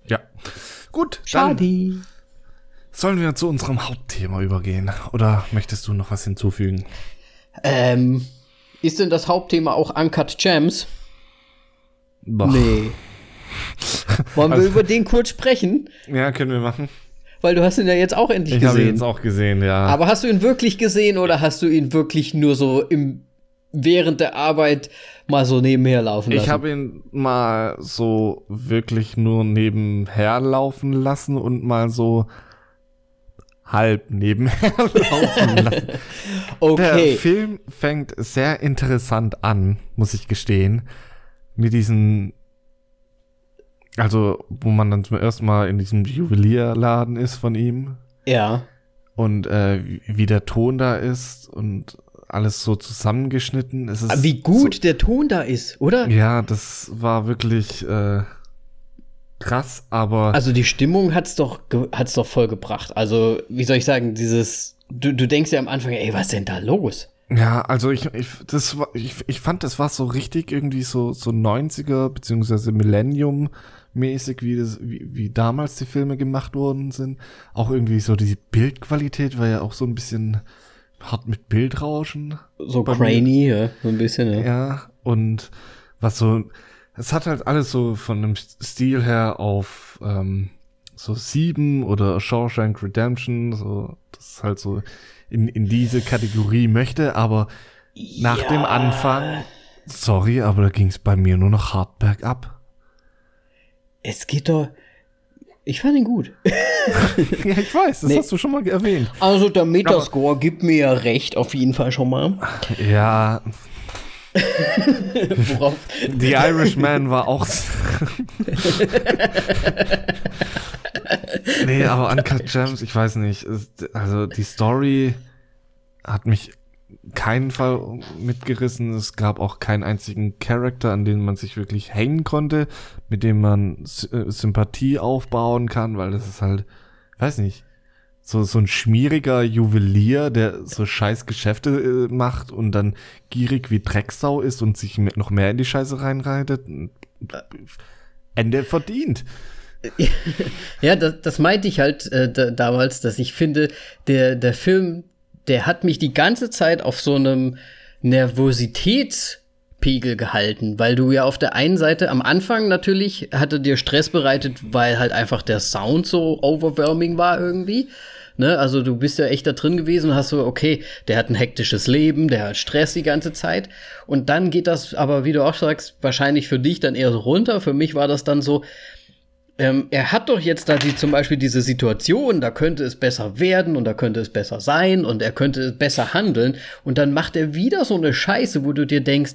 Ja. Gut, dann Schade. sollen wir zu unserem Hauptthema übergehen. Oder möchtest du noch was hinzufügen? Ähm, ist denn das Hauptthema auch Uncut Gems? Boah. Nee. [LAUGHS] Wollen wir Also- über den kurz sprechen? Ja, können wir machen. Weil du hast ihn ja jetzt auch endlich Ich habe ihn gesehen. jetzt auch gesehen, ja. Aber hast du ihn wirklich gesehen oder hast du ihn wirklich nur so im während der Arbeit mal so nebenher laufen lassen? ich habe ihn mal so wirklich nur nebenher laufen lassen und mal so halb nebenher [LAUGHS] laufen lassen. [LAUGHS] Der okay. Film fängt sehr interessant an, muss ich gestehen. Mit diesen, also wo man dann zum ersten Mal in diesem Juwelierladen ist von ihm Ja. und äh, wie- der Ton da ist und alles so zusammengeschnitten. Es ist Aber Wie gut der Ton da ist, oder? So, ja, das war wirklich äh, krass, aber Also die Stimmung hat's doch hat's doch voll gebracht. Also, wie soll ich sagen, dieses du, du denkst ja am Anfang, ey, was ist denn da los? Ja, also ich, ich, das war, ich, ich fand, das war so richtig irgendwie so, so 90er beziehungsweise Millennium-mäßig, wie, das, wie, wie damals die Filme gemacht worden sind. Auch irgendwie so die Bildqualität war ja auch so ein bisschen hart mit Bildrauschen. So crainy, ja, so ein bisschen, ja. Ja, und was so, es hat halt alles so von dem Stil her auf ähm, so Sieben oder Shawshank Redemption, so, das ist halt so in, in diese Kategorie möchte, aber nach dem Anfang, sorry, aber da ging es bei mir nur noch hart bergab. Es geht doch. Ich fand ihn gut. [LAUGHS] ja, ich weiß, das Nee. hast du schon mal erwähnt. Also der Metascore gibt mir ja recht, auf jeden Fall schon mal. Ja, [LAUGHS] Worauf? The Irishman war auch. nee, aber Uncut Gems, ich weiß nicht. Also die Story hat mich keinen Fall mitgerissen. Es gab auch keinen einzigen Charakter, an den man sich wirklich hängen konnte, mit dem man äh, Sympathie aufbauen kann, weil das ist halt, weiß nicht, so, so ein schmieriger Juwelier, der so scheiß Geschäfte äh, macht und dann gierig wie Drecksau ist und sich noch mehr in die Scheiße reinreitet. Ende verdient. [LAUGHS] ja, das, das meinte ich halt äh, da, damals, dass ich finde, der, der Film, der hat mich die ganze Zeit auf so einem Nervositätspegel gehalten, weil du ja auf der einen Seite am Anfang natürlich hatte dir Stress bereitet, weil halt einfach der Sound so overwhelming war irgendwie. Ne, also du bist ja echt da drin gewesen und hast so, okay, der hat ein hektisches Leben, der hat Stress die ganze Zeit. Und dann geht das aber, wie du auch sagst, wahrscheinlich für dich dann eher so runter. Für mich war das dann so, ähm, er hat doch jetzt da die, zum Beispiel diese Situation, da könnte es besser werden und da könnte es besser sein und er könnte besser handeln. Und dann macht er wieder so eine Scheiße, wo du dir denkst,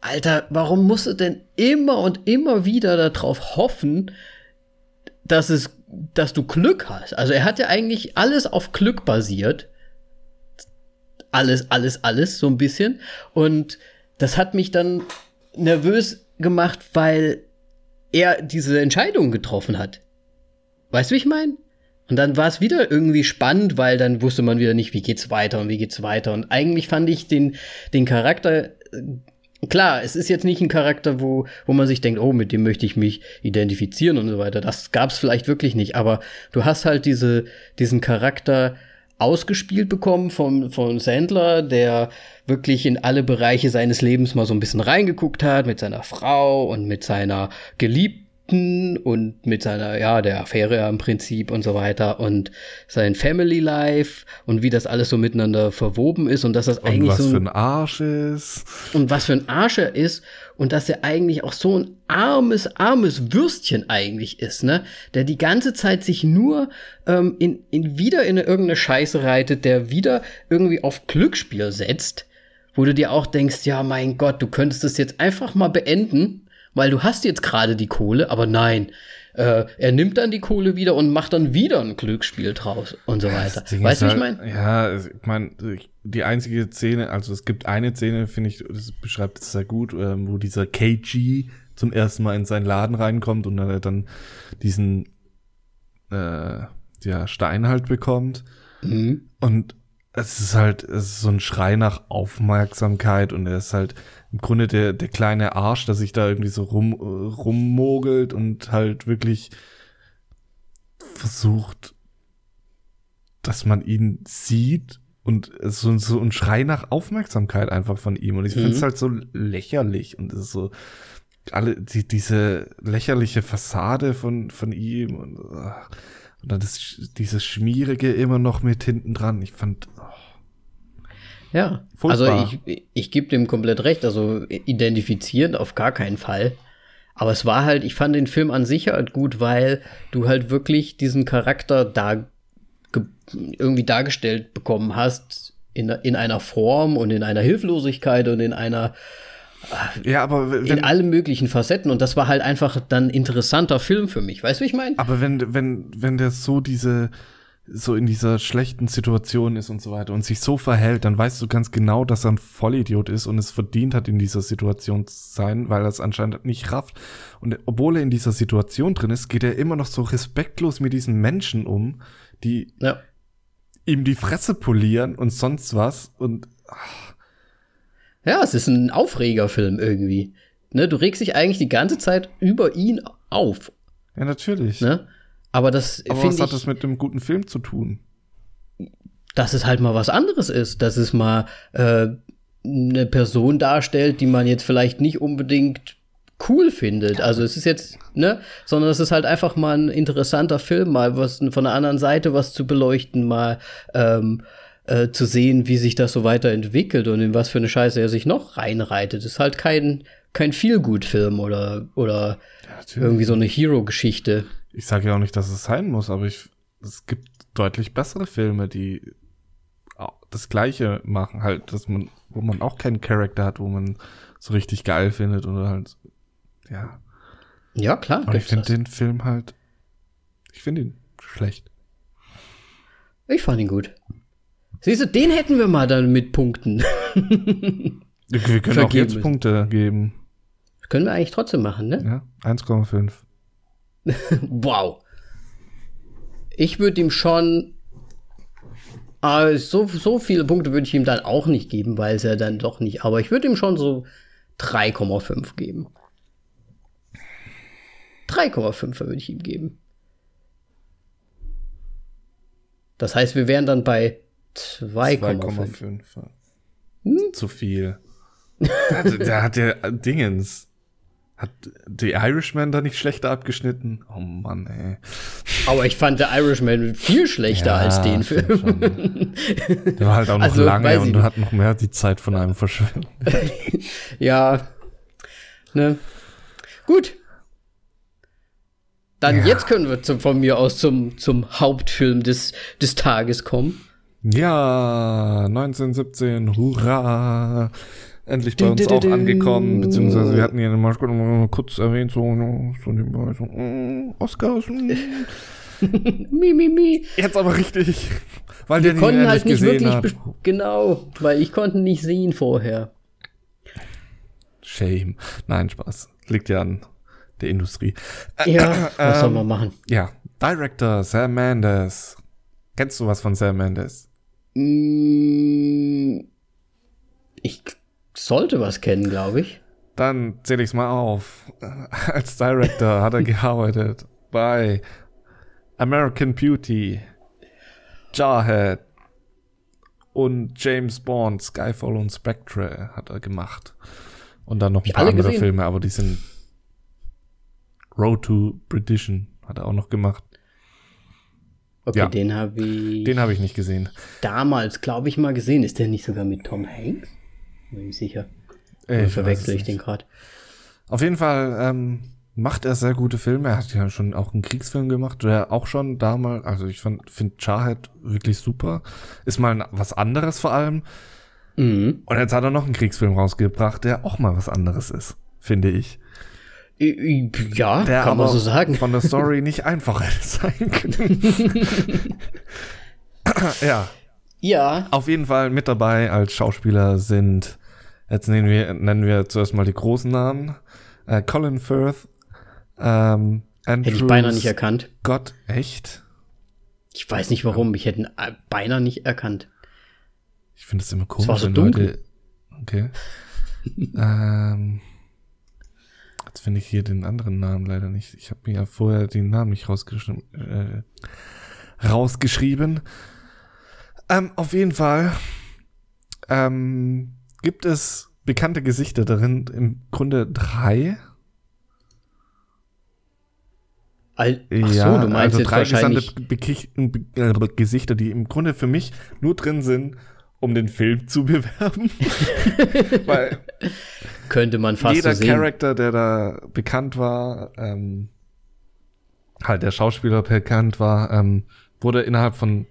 Alter, warum musst du denn immer und immer wieder darauf hoffen, dass es, dass du Glück hast? Also er hat ja eigentlich alles auf Glück basiert. Alles, alles, alles, so ein bisschen. Und das hat mich dann nervös gemacht, weil er diese Entscheidung getroffen hat. Weißt du, wie ich meine? Und dann war es wieder irgendwie spannend, weil dann wusste man wieder nicht, wie geht's weiter und wie geht's weiter. Und eigentlich fand ich den, den Charakter, äh, klar, es ist jetzt nicht ein Charakter, wo, wo man sich denkt, oh, mit dem möchte ich mich identifizieren und so weiter. Das gab's vielleicht wirklich nicht. Aber du hast halt diese, diesen Charakter ausgespielt bekommen von, von Sandler, der wirklich in alle Bereiche seines Lebens mal so ein bisschen reingeguckt hat, mit seiner Frau und mit seiner Geliebten und mit seiner, ja, der Affäre ja im Prinzip und so weiter und sein Family Life und wie das alles so miteinander verwoben ist und dass das und eigentlich was so. Was für ein Arsch ist. Und was für ein Arsch er ist und dass er eigentlich auch so ein armes, armes Würstchen eigentlich ist, ne? Der die ganze Zeit sich nur ähm, in, in wieder in irgendeine Scheiße reitet, der wieder irgendwie auf Glücksspiel setzt, wo du dir auch denkst, ja, mein Gott, du könntest es jetzt einfach mal beenden weil du hast jetzt gerade die Kohle, aber nein, äh, er nimmt dann die Kohle wieder und macht dann wieder ein Glücksspiel draus und so weiter. Weißt du, halt, ich meine? Ja, ich meine, die einzige Szene, also es gibt eine Szene, finde ich, das beschreibt es sehr gut, äh, wo dieser KG zum ersten Mal in seinen Laden reinkommt und dann, dann diesen äh, ja, Stein halt bekommt. Mhm. Und es ist halt, es ist so ein Schrei nach Aufmerksamkeit und er ist halt im Grunde der, der kleine Arsch, der sich da irgendwie so rum, rummogelt und halt wirklich versucht, dass man ihn sieht und so, so ein Schrei nach Aufmerksamkeit einfach von ihm. Und ich mhm. finde es halt so lächerlich und es ist so, alle, die, diese lächerliche Fassade von, von ihm und, und dann ist dieses Schmierige immer noch mit hinten dran. Ich fand, ja, Furchtbar. also ich, ich gebe dem komplett recht. Also identifizieren auf gar keinen Fall. Aber es war halt, ich fand den Film an sich halt gut, weil du halt wirklich diesen Charakter da irgendwie dargestellt bekommen hast in, in einer Form und in einer Hilflosigkeit und in einer ja, aber wenn, in allen möglichen Facetten und das war halt einfach dann interessanter Film für mich. Weißt du, wie ich meine? Aber wenn wenn wenn der so diese so in dieser schlechten Situation ist und so weiter und sich so verhält, dann weißt du ganz genau, dass er ein Vollidiot ist und es verdient hat, in dieser Situation zu sein, weil er es anscheinend nicht rafft. Und obwohl er in dieser Situation drin ist, geht er immer noch so respektlos mit diesen Menschen um, die ja. ihm die Fresse polieren und sonst was und ach. Ja, es ist ein Aufregerfilm irgendwie. Ne, du regst dich eigentlich die ganze Zeit über ihn auf. Ja, natürlich. Ne? Aber das Aber was hat das mit einem guten Film zu tun? Dass es halt mal was anderes ist, dass es mal äh, eine Person darstellt, die man jetzt vielleicht nicht unbedingt cool findet. Also es ist jetzt, ne, sondern es ist halt einfach mal ein interessanter Film, mal was von der anderen Seite was zu beleuchten, mal ähm, äh, zu sehen, wie sich das so weiterentwickelt und in was für eine Scheiße er sich noch reinreitet. Es ist halt kein kein Feelgood-Film oder oder ja, irgendwie so eine Hero-Geschichte ich sage ja auch nicht, dass es sein muss, aber ich, es gibt deutlich bessere Filme, die das Gleiche machen, halt, dass man, wo man auch keinen Charakter hat, wo man so richtig geil findet oder halt, ja. Ja, klar. Aber ich finde den Film halt, ich finde ihn schlecht. Ich fand ihn gut. Siehst du, den hätten wir mal dann mit Punkten. Wir können auch Vergeben jetzt müssen. Punkte geben. Können wir eigentlich trotzdem machen, ne? Ja, 1,5. [LAUGHS] Wow. Ich würde ihm schon. Ah, so, so viele Punkte würde ich ihm dann auch nicht geben, weil es ja dann doch nicht. Aber ich würde ihm schon so 3,5 geben. 3,5 würde ich ihm geben. Das heißt, wir wären dann bei 2,5. 2,5. ja. Hm? Zu viel. [LAUGHS] Da, da hat der Dingens. Hat The Irishman da nicht schlechter abgeschnitten? Oh Mann, ey. Aber ich fand der Irishman viel schlechter Ja, als den Film. Der war halt auch noch Also, lange und hat noch mehr die Zeit von einem verschwendet. [LAUGHS] Ja. Ne? Gut. Dann Ja. jetzt können wir zum, von mir aus zum, zum Hauptfilm des, des Tages kommen. Ja, 1917, hurra. Endlich bei uns auch angekommen, beziehungsweise wir hatten ja mal kurz erwähnt, so, so nebenbei, so, mm, Oscars. [LAUGHS] mm. Mi, mi, mi. Jetzt aber richtig, weil der Wir den konnten endlich halt nicht wirklich. hat. Genau, weil ich konnte nicht sehen vorher. Shame. Nein, Spaß. Liegt ja an der Industrie. Ja, was soll ähm, man machen? Ja, Director Sam Mendes. Kennst du was von Sam Mendes? Mm, Ich sollte was kennen, glaube ich. Dann zähle ich es mal auf. [LAUGHS] Als Director hat er [LAUGHS] gearbeitet bei American Beauty, Jarhead und James Bond, Skyfall und Spectre hat er gemacht. Und dann noch ein paar andere gesehen? Filme, aber die sind Road to Perdition hat er auch noch gemacht. Okay, Ja. den habe ich Den habe ich nicht gesehen. damals, glaube ich, mal gesehen. Ist der nicht sogar mit Tom Hanks? Bin ich sicher. Ey, ich verwechsel ich den gerade? Auf jeden Fall ähm, macht er sehr gute Filme. Er hat ja schon auch einen Kriegsfilm gemacht, der auch schon damals, also ich finde Jarhead wirklich super. Ist mal ein- was anderes vor allem. Mhm. Und jetzt hat er noch einen Kriegsfilm rausgebracht, der auch mal was anderes ist, finde ich. Ja, Der kann man so sagen. von der Story nicht [LAUGHS] einfacher sein können. [LAUGHS] ja, Ja, auf jeden Fall mit dabei als Schauspieler sind, jetzt nennen wir, nennen wir zuerst mal die großen Namen. Äh, Colin Firth, ähm, Andrew hätte ich beinahe nicht erkannt. Scott, echt? Ich weiß nicht warum, ich hätte ihn äh, beinahe nicht erkannt. Ich finde es immer komisch, war so wenn dunkel. Leute. Okay. [LAUGHS] ähm, jetzt finde ich hier den anderen Namen leider nicht. Ich habe mir ja vorher den Namen nicht rausgeschrieben. Äh, rausgeschrieben. Ähm, auf jeden Fall ähm, gibt es bekannte Gesichter darin. Im Grunde drei. Al Ach so, du meinst also drei wahrscheinlich. Be äh, Gesichter, die im Grunde für mich nur drin sind, um den Film zu [LAUGHS] bewerben. [LAUGHS] Weil Könnte man fast jeder so. Charakter, der da bekannt war, ähm, halt der Schauspieler bekannt war, ähm, wurde innerhalb von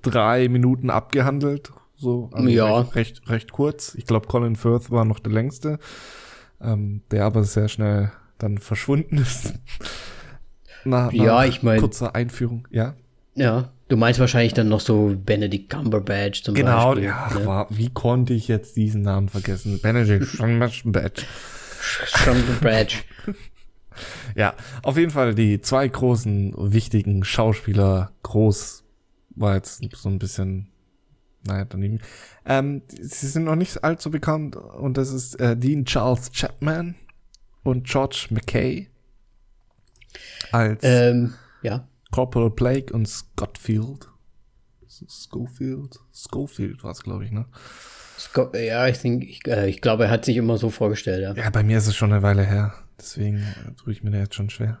drei Minuten abgehandelt. So, also Ja. recht, recht, recht kurz. Ich glaube, Colin Firth war noch der längste, ähm, der aber sehr schnell dann verschwunden [LAUGHS] ist. nach, Ja, ich mein- kurzer Einführung, ja. Ja, du meinst wahrscheinlich dann noch so Benedict Cumberbatch zum Genau, Beispiel. ja, ne? war, wie konnte ich jetzt diesen Namen vergessen? Benedict [LAUGHS] Cumberbatch. Cumberbatch. [LAUGHS] Ja, auf jeden Fall die zwei großen, wichtigen Schauspieler, groß war jetzt so ein bisschen, naja, daneben. Ähm, sie sind noch nicht allzu bekannt und das ist äh, Dean Charles Chapman und George McKay als ähm, ja. Corporal Blake und Scottfield. Schofield? Schofield war es, glaube ich, ne? Sco ja, ich, denk, ich, äh, ich glaube, er hat sich immer so vorgestellt, ja. Ja, bei mir ist es schon eine Weile her. Deswegen äh, tue ich mir da jetzt schon schwer.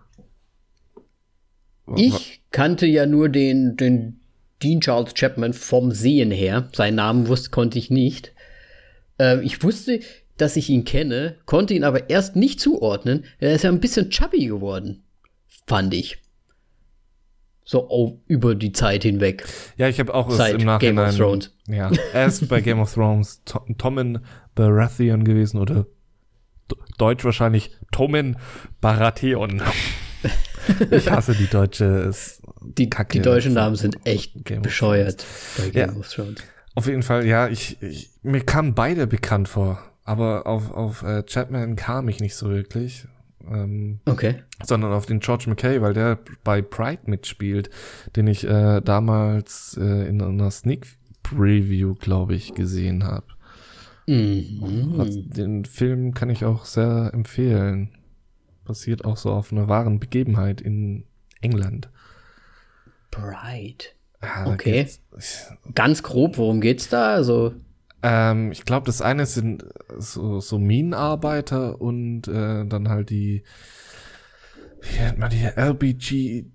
Ich kannte ja nur den, den Dean Charles Chapman vom Sehen her. Seinen Namen wusste, konnte ich nicht. Ähm, ich wusste, dass ich ihn kenne, konnte ihn aber erst nicht zuordnen. Er ist ja ein bisschen chubby geworden, fand ich. So oh, über die Zeit hinweg. Ja, ich habe auch es Seit im Nachhinein. Game of Thrones. Ja, er ist bei Game of Thrones To- Tommen Baratheon gewesen oder Deutsch wahrscheinlich Tommen Baratheon. [LAUGHS] ich hasse die deutsche Die, Kacke die deutschen Namen sind echt bescheuert bei Game Ja. of Thrones. Auf jeden Fall, ja, ich, ich mir kamen beide bekannt vor, aber auf, auf äh, Chapman kam ich nicht so wirklich. Ähm, Okay. sondern auf den George McKay, weil der bei Pride mitspielt, den ich äh, damals äh, in einer Sneak Preview, glaube ich, gesehen habe. Mhm. Den Film kann ich auch sehr empfehlen. Basiert auch so auf einer wahren Begebenheit in England. Pride. Ja, da Okay. Ganz grob, worum geht's da? Also, Ähm, ich glaube, das eine sind so, so Minenarbeiter und äh, dann halt die, wie nennt man die, LBGTQ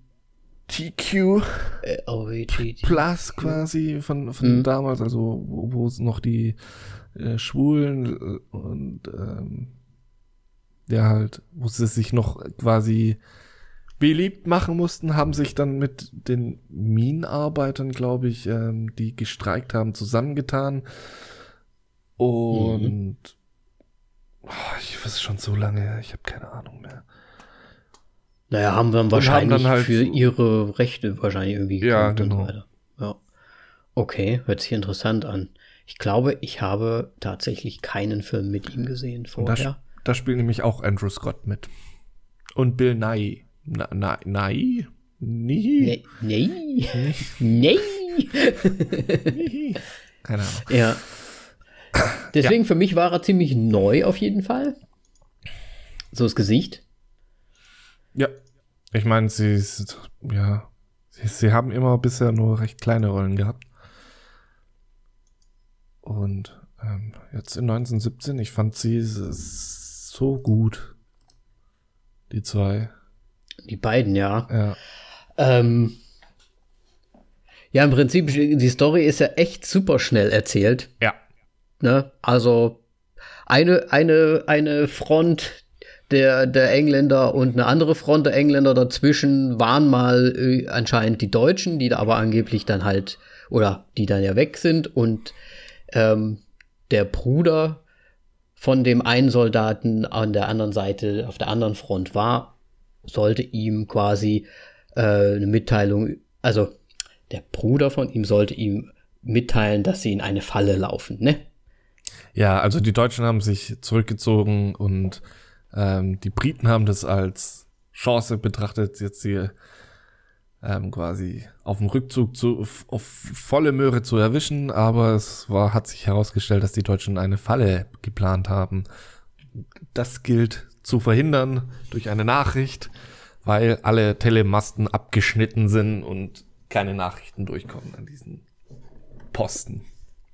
äh. Plus quasi von, von Mhm. damals, also wo, wo es noch die äh, Schwulen äh, und ähm, ja halt, wo sie sich noch quasi beliebt machen mussten, haben sich dann mit den Minenarbeitern, glaube ich, ähm, die gestreikt haben, zusammengetan. Und oh, ich weiß schon so lange, ich habe keine Ahnung mehr. Naja, haben wir haben wahrscheinlich dann halt für ihre Rechte wahrscheinlich irgendwie Ja, genau. so. Ja. Okay, hört sich interessant an. Ich glaube, ich habe tatsächlich keinen Film mit ihm gesehen Und da, vorher. da spielt nämlich auch Andrew Scott mit. Und Bill Nye. Na, na, Nye? Nie? Nee. Nee. nee. Keine Ahnung. Ja. Deswegen für mich war er ziemlich neu auf jeden Fall. So das Gesicht. Ja. Ich meine, sie ist, ja, sie, sie haben immer bisher nur recht kleine Rollen gehabt. Und ähm, jetzt in 1917, ich fand sie so gut. Die zwei. Die beiden, ja. Ja. Ähm, ja, im Prinzip, die Story ist ja echt super schnell erzählt. Ja. Ne? Also eine, eine, eine Front der, der Engländer und eine andere Front der Engländer dazwischen waren mal äh, anscheinend die Deutschen, die da aber angeblich dann halt, oder die dann ja weg sind und ähm, der Bruder von dem einen Soldaten an der anderen Seite, auf der anderen Front war, sollte ihm quasi äh, eine Mitteilung, also der Bruder von ihm sollte ihm mitteilen, dass sie in eine Falle laufen, ne? Ja, also die Deutschen haben sich zurückgezogen und ähm, die Briten haben das als Chance betrachtet, jetzt hier ähm, quasi auf dem Rückzug zu, auf volle Möhre zu erwischen, aber es war, hat sich herausgestellt, dass die Deutschen eine Falle geplant haben. Das gilt zu verhindern durch eine Nachricht, weil alle Telemasten abgeschnitten sind und keine Nachrichten durchkommen an diesen Posten.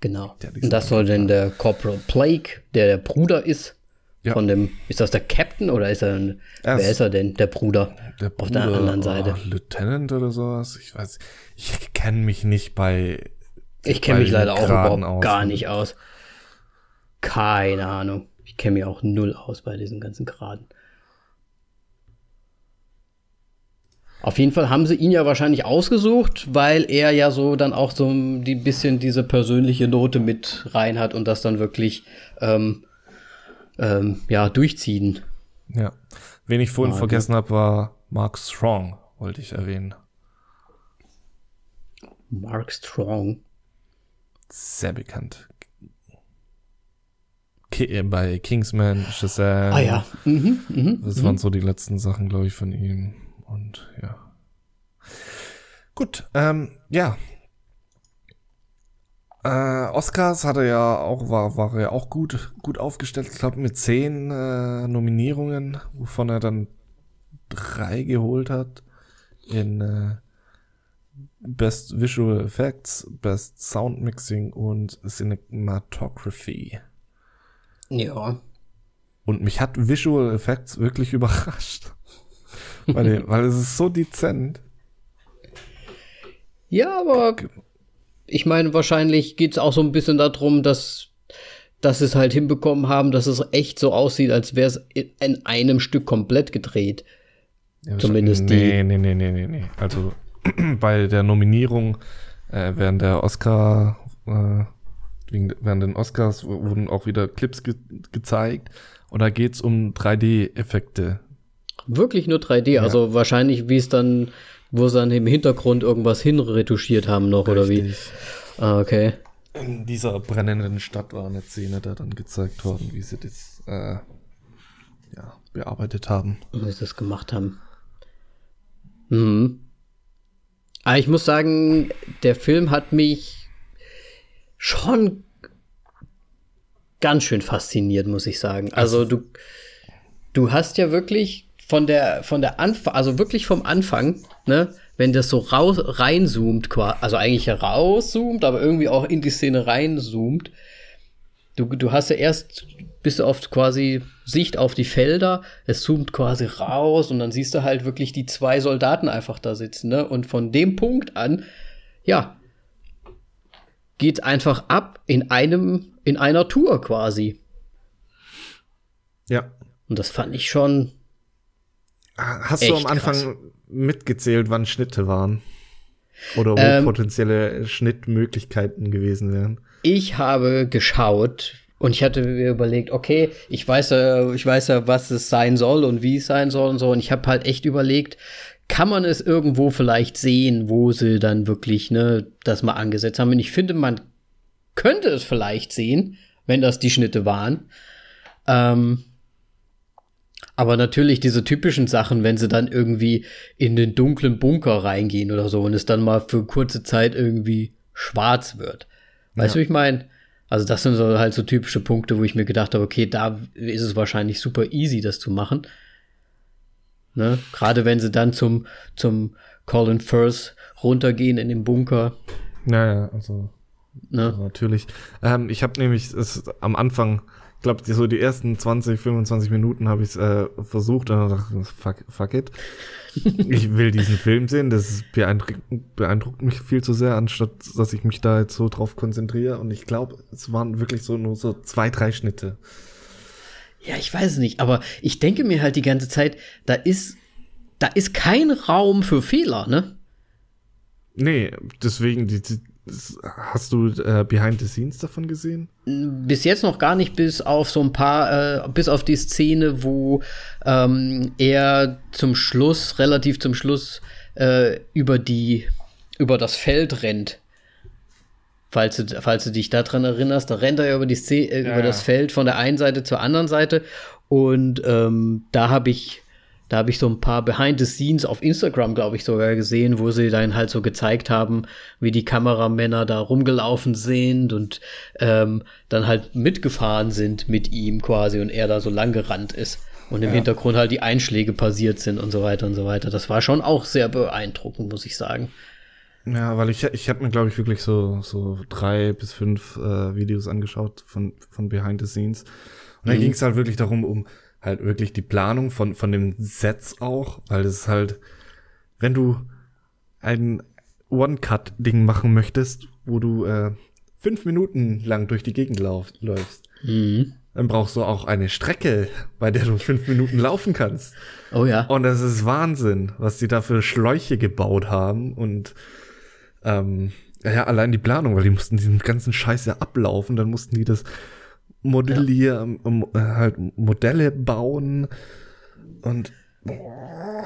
Genau. Und das soll denn der Corporal Plague, der der Bruder ist, Ja. von dem, ist das der Captain oder ist er ein, Er wer ist- er denn, der Bruder? Der Auf der anderen Seite. Oh, Lieutenant oder sowas. Ich weiß, ich kenne mich nicht bei. Ich kenne mich leider auch überhaupt aus. gar nicht aus. Keine Ahnung. Ich kenne mich auch null aus bei diesen ganzen Graden. Auf jeden Fall haben sie ihn ja wahrscheinlich ausgesucht, weil er ja so dann auch so ein die bisschen diese persönliche Note mit rein hat und das dann wirklich ähm, ähm, ja durchziehen. Ja. Wen ich vorhin Ah, vergessen habe, war Mark Strong, wollte ich erwähnen. Mark Strong. Sehr bekannt. Ki äh, bei Kingsman, Shazam. Ah ja. Mhm, mhm. Das waren so die letzten Sachen, glaube ich, von ihm. Und ja. Gut, ähm, ja. Äh, Oscars hat er ja auch, war, war er ja auch gut, gut aufgestellt. Ich glaube mit zehn äh, Nominierungen, wovon er dann drei geholt hat. In äh, Best Visual Effects, Best Sound Mixing und Cinematography. Ja. Und mich hat Visual Effects wirklich [LAUGHS] überrascht. weil, die- weil es ist so dezent. Ja, aber ich meine, wahrscheinlich geht es auch so ein bisschen darum, dass, dass sie es halt hinbekommen haben, dass es echt so aussieht, als wäre es in einem Stück komplett gedreht. Ja, Zumindest nee, Nee, nee, nee, nee, nee. Also [CLEARS THROAT] bei der Nominierung äh, während der Oscar, äh, wegen, während den Oscars wurden auch wieder Clips ge gezeigt. Und da geht's um 3D-Effekte. Wirklich nur 3D, also wahrscheinlich, wie es dann Wo sie dann im Hintergrund irgendwas hinretuschiert haben noch, oder wie? Ah, okay. In dieser brennenden Stadt war eine Szene da dann gezeigt worden, wie sie das äh, ja, bearbeitet haben. Wie sie das gemacht haben. Mhm. Aber ich muss sagen, der Film hat mich schon ganz schön fasziniert, muss ich sagen. Also du, du hast ja wirklich von der, von der Anfang, also wirklich vom Anfang, ne, wenn das so raus, reinzoomt, also eigentlich rauszoomt, aber irgendwie auch in die Szene reinzoomt, du, du hast ja erst bist du oft quasi Sicht auf die Felder, es zoomt quasi raus und dann siehst du halt wirklich die zwei Soldaten einfach da sitzen, ne? Und von dem Punkt an, ja, geht einfach ab in einem, in einer Tour quasi. Ja. Und das fand ich schon. Hast du am Anfang krass. mitgezählt, wann Schnitte waren? Oder wo ähm, potenzielle Schnittmöglichkeiten gewesen wären? Ich habe geschaut und ich hatte mir überlegt, okay, ich weiß ja, ich weiß ja, was es sein soll und wie es sein soll und so. Und ich habe halt echt überlegt, kann man es irgendwo vielleicht sehen, wo sie dann wirklich ne, das mal angesetzt haben. Und ich finde, man könnte es vielleicht sehen, wenn das die Schnitte waren. Ähm, aber natürlich diese typischen Sachen, wenn sie dann irgendwie in den dunklen Bunker reingehen oder so und es dann mal für kurze Zeit irgendwie schwarz wird. Weißt du, ja. wie ich meine? Also das sind so halt so typische Punkte, wo ich mir gedacht habe, okay, da ist es wahrscheinlich super easy, das zu machen. Ne? Gerade wenn sie dann zum, zum Colin Firth runtergehen in den Bunker. Naja, also, ne? also natürlich. Ähm, ich habe nämlich es am Anfang, ich glaube, so die ersten 20, 25 Minuten habe ich es äh, versucht und dann dachte ich, fuck, fuck it. [LAUGHS] ich will diesen Film sehen, das beeindruckt, beeindruckt mich viel zu sehr, anstatt dass ich mich da jetzt so drauf konzentriere. Und ich glaube, es waren wirklich so nur so zwei, drei Schnitte. Ja, ich weiß es nicht, aber ich denke mir halt die ganze Zeit, da ist, da ist kein Raum für Fehler, ne? Nee, deswegen, die, die hast du äh, Behind the Scenes davon gesehen? Bis jetzt noch gar nicht, bis auf so ein paar, äh, bis auf die Szene, wo ähm, er zum Schluss, relativ zum Schluss, äh, über die, über das Feld rennt. Falls du, falls du dich daran erinnerst, da rennt er ja über, die Szene, äh, ja, über das Feld von der einen Seite zur anderen Seite. Und ähm, da habe ich, da habe ich so ein paar Behind the Scenes auf Instagram, glaube ich, sogar gesehen, wo sie dann halt so gezeigt haben, wie die Kameramänner da rumgelaufen sind und ähm, dann halt mitgefahren sind mit ihm quasi und er da so lang gerannt ist. Und im ja. Hintergrund halt die Einschläge passiert sind und so weiter und so weiter. Das war schon auch sehr beeindruckend, muss ich sagen. Ja, weil ich, ich habe mir, glaube ich, wirklich so, so drei bis fünf äh, Videos angeschaut von, von Behind the Scenes. Und mhm. da ging es halt wirklich darum, um halt wirklich die Planung von, von den Sets auch, weil es halt, wenn du ein One-Cut-Ding machen möchtest, wo du äh, fünf Minuten lang durch die Gegend lauf, läufst, mhm. dann brauchst du auch eine Strecke, bei der du fünf Minuten laufen kannst. Oh ja. Und das ist Wahnsinn, was die da für Schläuche gebaut haben und ähm, ja, allein die Planung, weil die mussten diesen ganzen Scheiß ja ablaufen, dann mussten die das modellieren, ja. Äh, halt Modelle bauen und boah,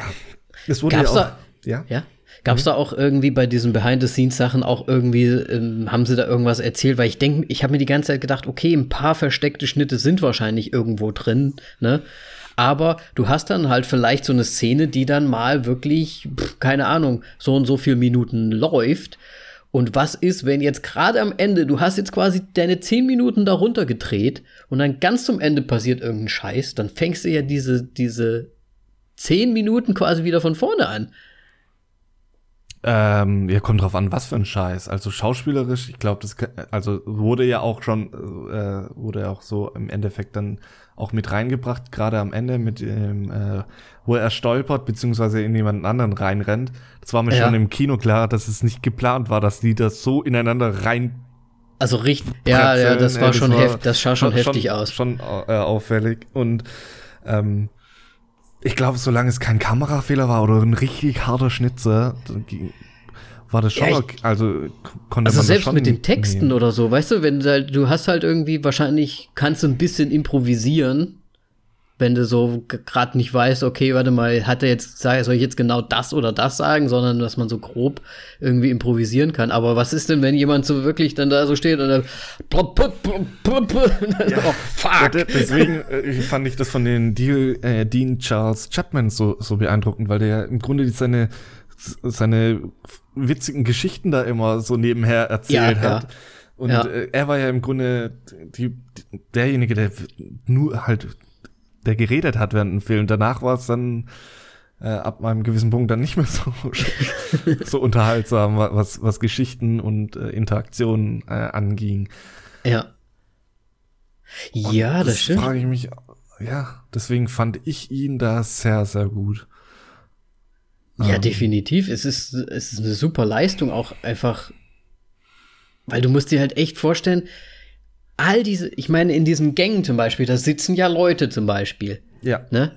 es wurde Gab's ja auch, da, ja? ja? Gab es da auch irgendwie bei diesen Behind-the-Scenes-Sachen auch irgendwie, ähm, haben sie da irgendwas erzählt? Weil ich denke, ich habe mir die ganze Zeit gedacht, okay, ein paar versteckte Schnitte sind wahrscheinlich irgendwo drin, ne? Aber du hast dann halt vielleicht so eine Szene, die dann mal wirklich, pff, keine Ahnung, so und so viele Minuten läuft. Und was ist, wenn jetzt gerade am Ende, du hast jetzt quasi deine zehn Minuten darunter gedreht und dann ganz zum Ende passiert irgendein Scheiß, dann fängst du ja diese, diese zehn Minuten quasi wieder von vorne an. Ähm, ja, kommt drauf an, was für ein Scheiß. Also schauspielerisch, ich glaube, das also wurde ja auch schon, äh, wurde ja auch so im Endeffekt dann auch mit reingebracht, gerade am Ende mit dem, äh, wo er stolpert, beziehungsweise in jemanden anderen reinrennt. Das war mir ja. schon im Kino klar, dass es nicht geplant war, dass die das so ineinander rein. Also richtig, ja, ja, das war schon heftig, das sah schon, schon heftig aus. Schon äh, auffällig. Und ähm, ich glaube, solange es kein Kamerafehler war oder ein richtig harter Schnitzer, war das schon, ja, ich, also konnte also man selbst mit den Texten nehmen. oder so, weißt du, wenn du, halt, du hast halt irgendwie wahrscheinlich kannst du ein bisschen improvisieren, wenn du so gerade nicht weißt, okay, warte mal, hat er jetzt, soll ich jetzt genau das oder das sagen, sondern dass man so grob irgendwie improvisieren kann. Aber was ist denn, wenn jemand so wirklich dann da so steht und dann [LAUGHS] ja, oh, fuck. deswegen äh, fand ich das von den Deal, äh, Dean Charles Chapman so, so beeindruckend, weil der ja im Grunde seine seine witzigen Geschichten da immer so nebenher erzählt ja, hat. Ja. Und ja. Äh, er war ja im Grunde die, derjenige, der nur halt, der geredet hat während dem Film. Danach war es dann äh, ab einem gewissen Punkt dann nicht mehr so, [LAUGHS] so unterhaltsam, was, was Geschichten und äh, Interaktionen äh, anging. Ja. Ja, das, das stimmt. frage ich mich, ja, deswegen fand ich ihn da sehr, sehr gut. Ja, ähm. definitiv. Es ist, es ist eine super Leistung, auch einfach, weil du musst dir halt echt vorstellen, all diese, ich meine, in diesen Gängen zum Beispiel, da sitzen ja Leute zum Beispiel. Ja. Ne?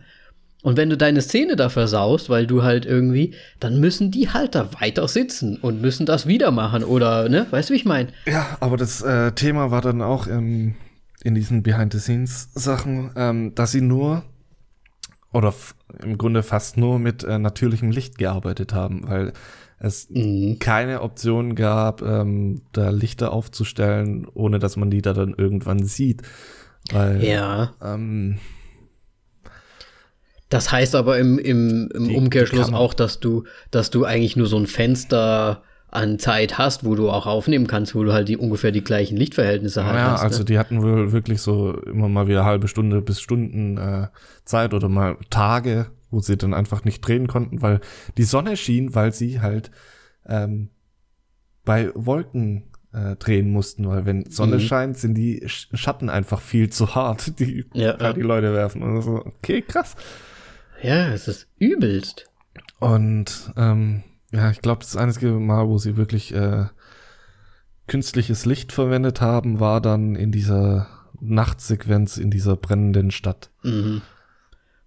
Und wenn du deine Szene da versaust, weil du halt irgendwie, dann müssen die halt da weiter sitzen und müssen das wieder machen oder, ne? Weißt du, wie ich meine? Ja, aber das äh, Thema war dann auch im, in diesen Behind-the-Scenes-Sachen, ähm, dass sie nur oder im Grunde fast nur mit äh, natürlichem Licht gearbeitet haben, weil es mhm. keine Option gab, ähm, da Lichter aufzustellen, ohne dass man die da dann irgendwann sieht. Weil, ja. Ähm, das heißt aber im, im, im die, Umkehrschluss die auch, dass du, dass du eigentlich nur so ein Fenster an Zeit hast, wo du auch aufnehmen kannst, wo du halt die ungefähr die gleichen Lichtverhältnisse halt ja, hast. Ja, also ne? die hatten wohl wirklich so immer mal wieder halbe Stunde bis Stunden äh, Zeit oder mal Tage, wo sie dann einfach nicht drehen konnten, weil die Sonne schien, weil sie halt ähm, bei Wolken äh, drehen mussten, weil wenn Sonne mhm. scheint, sind die Schatten einfach viel zu hart, [LAUGHS] die ja, ja. die Leute werfen. Und so, okay, krass. Ja, es ist übelst. Und ähm, ja, ich glaube, das einzige Mal, wo sie wirklich äh, künstliches Licht verwendet haben, war dann in dieser Nachtsequenz in dieser brennenden Stadt. Mhm.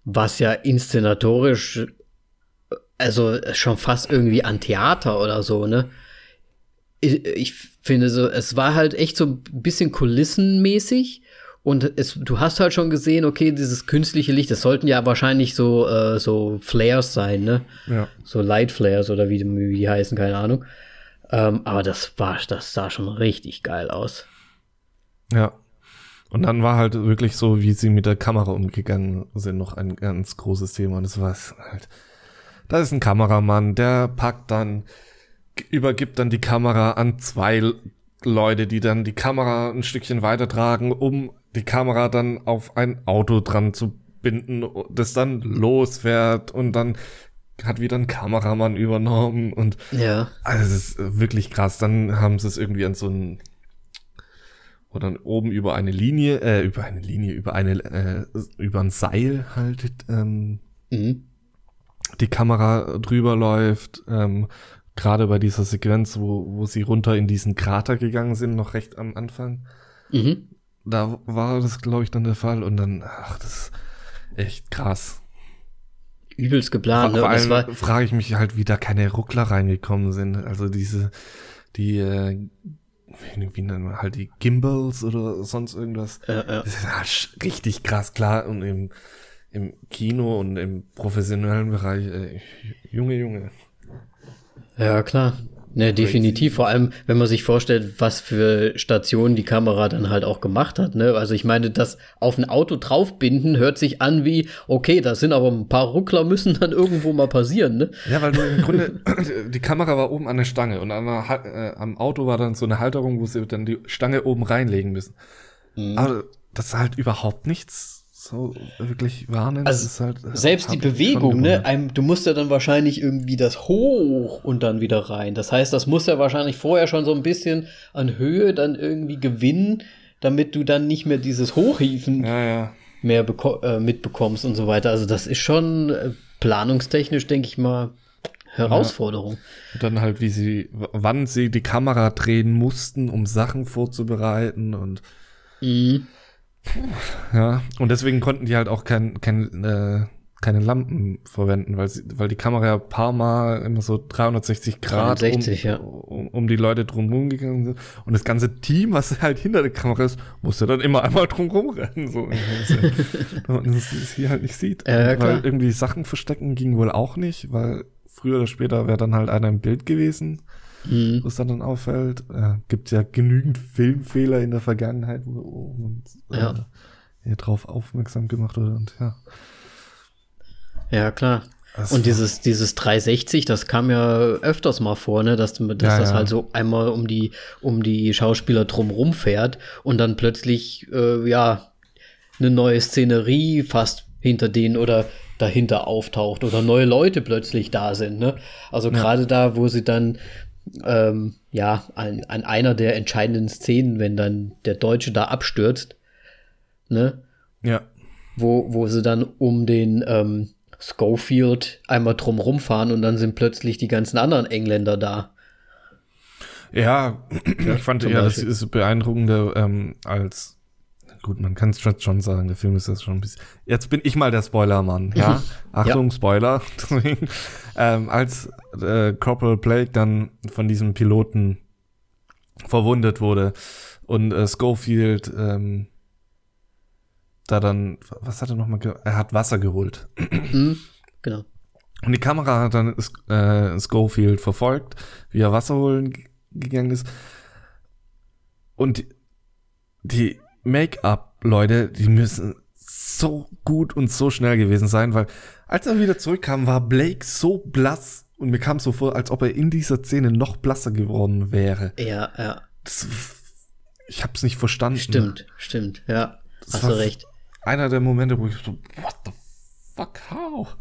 Was ja inszenatorisch, also schon fast irgendwie an Theater oder so, ne? Ich, ich finde so, es war halt echt so ein bisschen kulissenmäßig und es, du hast halt schon gesehen, okay, dieses künstliche Licht, das sollten ja wahrscheinlich so, äh, so Flares sein, ne? Ja. So Light Flares oder wie, wie die heißen, keine Ahnung. Ähm, aber das war, das sah schon richtig geil aus. Ja. Und dann war halt wirklich so, wie sie mit der Kamera umgegangen sind, noch ein ganz großes Thema. Und das war halt, da ist ein Kameramann, der packt dann, übergibt dann die Kamera an zwei Leute, die dann die Kamera ein Stückchen weitertragen, um die Kamera dann auf ein Auto dran zu binden, das dann losfährt und dann hat wieder ein Kameramann übernommen und ja. Also es ist wirklich krass. Dann haben sie es irgendwie an so ein oder oben über eine Linie, äh, über eine Linie, über eine, äh, über ein Seil halt ähm, mhm. die Kamera drüber läuft. Ähm, Gerade bei dieser Sequenz, wo, wo sie runter in diesen Krater gegangen sind, noch recht am Anfang. Mhm da war das, glaube ich, dann der Fall. Und dann, ach, das ist echt krass. Übelst geplant, Vor, ne? Vor allem frage ich mich halt, wie da keine Ruckler reingekommen sind. Also diese, die, äh, wie nennen wir halt die Gimbals oder sonst irgendwas. Ja, ja. Das ist halt richtig krass, klar. Und im, im Kino und im professionellen Bereich, äh, Junge, Junge. Ja, klar. Ne, definitiv. Vor allem, wenn man sich vorstellt, was für Stationen die Kamera dann halt auch gemacht hat. Ne? Also ich meine, das auf ein Auto draufbinden hört sich an wie, okay, da sind aber ein paar Ruckler müssen dann irgendwo mal passieren. Ne? Ja, weil du im Grunde, die Kamera war oben an der Stange und an der, äh, am Auto war dann so eine Halterung, wo sie dann die Stange oben reinlegen müssen. Mhm. Aber das ist halt überhaupt nichts so wirklich wahrnimmst. Also ist halt, äh, selbst die Bewegung, ne? Einem, du musst ja dann wahrscheinlich irgendwie das hoch und dann wieder rein. Das heißt, das muss ja wahrscheinlich vorher schon so ein bisschen an Höhe dann irgendwie gewinnen, damit du dann nicht mehr dieses Hochhieven ja, ja. mehr äh, mitbekommst und so weiter. Also das ist schon äh, planungstechnisch, denke ich mal, Herausforderung. Ja. Und dann halt, wie sie, wann sie die Kamera drehen mussten, um Sachen vorzubereiten und mhm. Ja, und deswegen konnten die halt auch kein, kein, äh, keine Lampen verwenden, weil sie, weil die Kamera ja ein paar Mal immer so 360 Grad 360, um, ja. um, um die Leute drumherum gegangen sind. Und das ganze Team, was halt hinter der Kamera ist, musste dann immer einmal drumherum rennen, so. Damit man es hier halt nicht sieht. Klar. weil irgendwie Sachen verstecken ging wohl auch nicht, weil früher oder später wäre dann halt einer im Bild gewesen, Mhm. wo es dann, dann auffällt. Äh, gibt ja genügend Filmfehler in der Vergangenheit, wo, man äh, Ja. hier drauf aufmerksam gemacht wurde und ja. Ja, klar. Das Und dieses, dieses 360, das kam ja öfters mal vor, ne, dass, dass Ja, das ja. halt so einmal um die, um die Schauspieler drumrum fährt und dann plötzlich, äh, ja, eine neue Szenerie fast hinter denen oder dahinter auftaucht oder neue Leute plötzlich da sind, ne? Also gerade da, wo sie dann, ähm, ja, an, an einer der entscheidenden Szenen, wenn dann der Deutsche da abstürzt, ne? Ja. wo, wo sie dann um den ähm, Schofield einmal drum rumfahren und dann sind plötzlich die ganzen anderen Engländer da. Ja, [CLEARS THROAT] ich fand ja, das ist beeindruckender ähm, als gut, man kann es schon sagen, der Film ist das schon ein bisschen. Jetzt bin ich mal der Spoilermann, ja. Achtung, Spoiler. [LAUGHS] Deswegen, ähm, als äh, Corporal Blake dann von diesem Piloten verwundet wurde und äh, Schofield ähm, da dann, was hat er nochmal, er hat Wasser geholt. Hm? Genau. Und die Kamera hat dann äh, Schofield verfolgt, wie er Wasser holen gegangen ist. Und die, die Make-up-Leute, die müssen so gut und so schnell gewesen sein, weil als er wieder zurückkam, war Blake so blass und mir kam so vor, als ob er in dieser Szene noch blasser geworden wäre. Ja, ja. Das, ich hab's nicht verstanden. Stimmt, stimmt. Ja, Das hast du recht. Einer der Momente, wo ich so, what the fuck, how?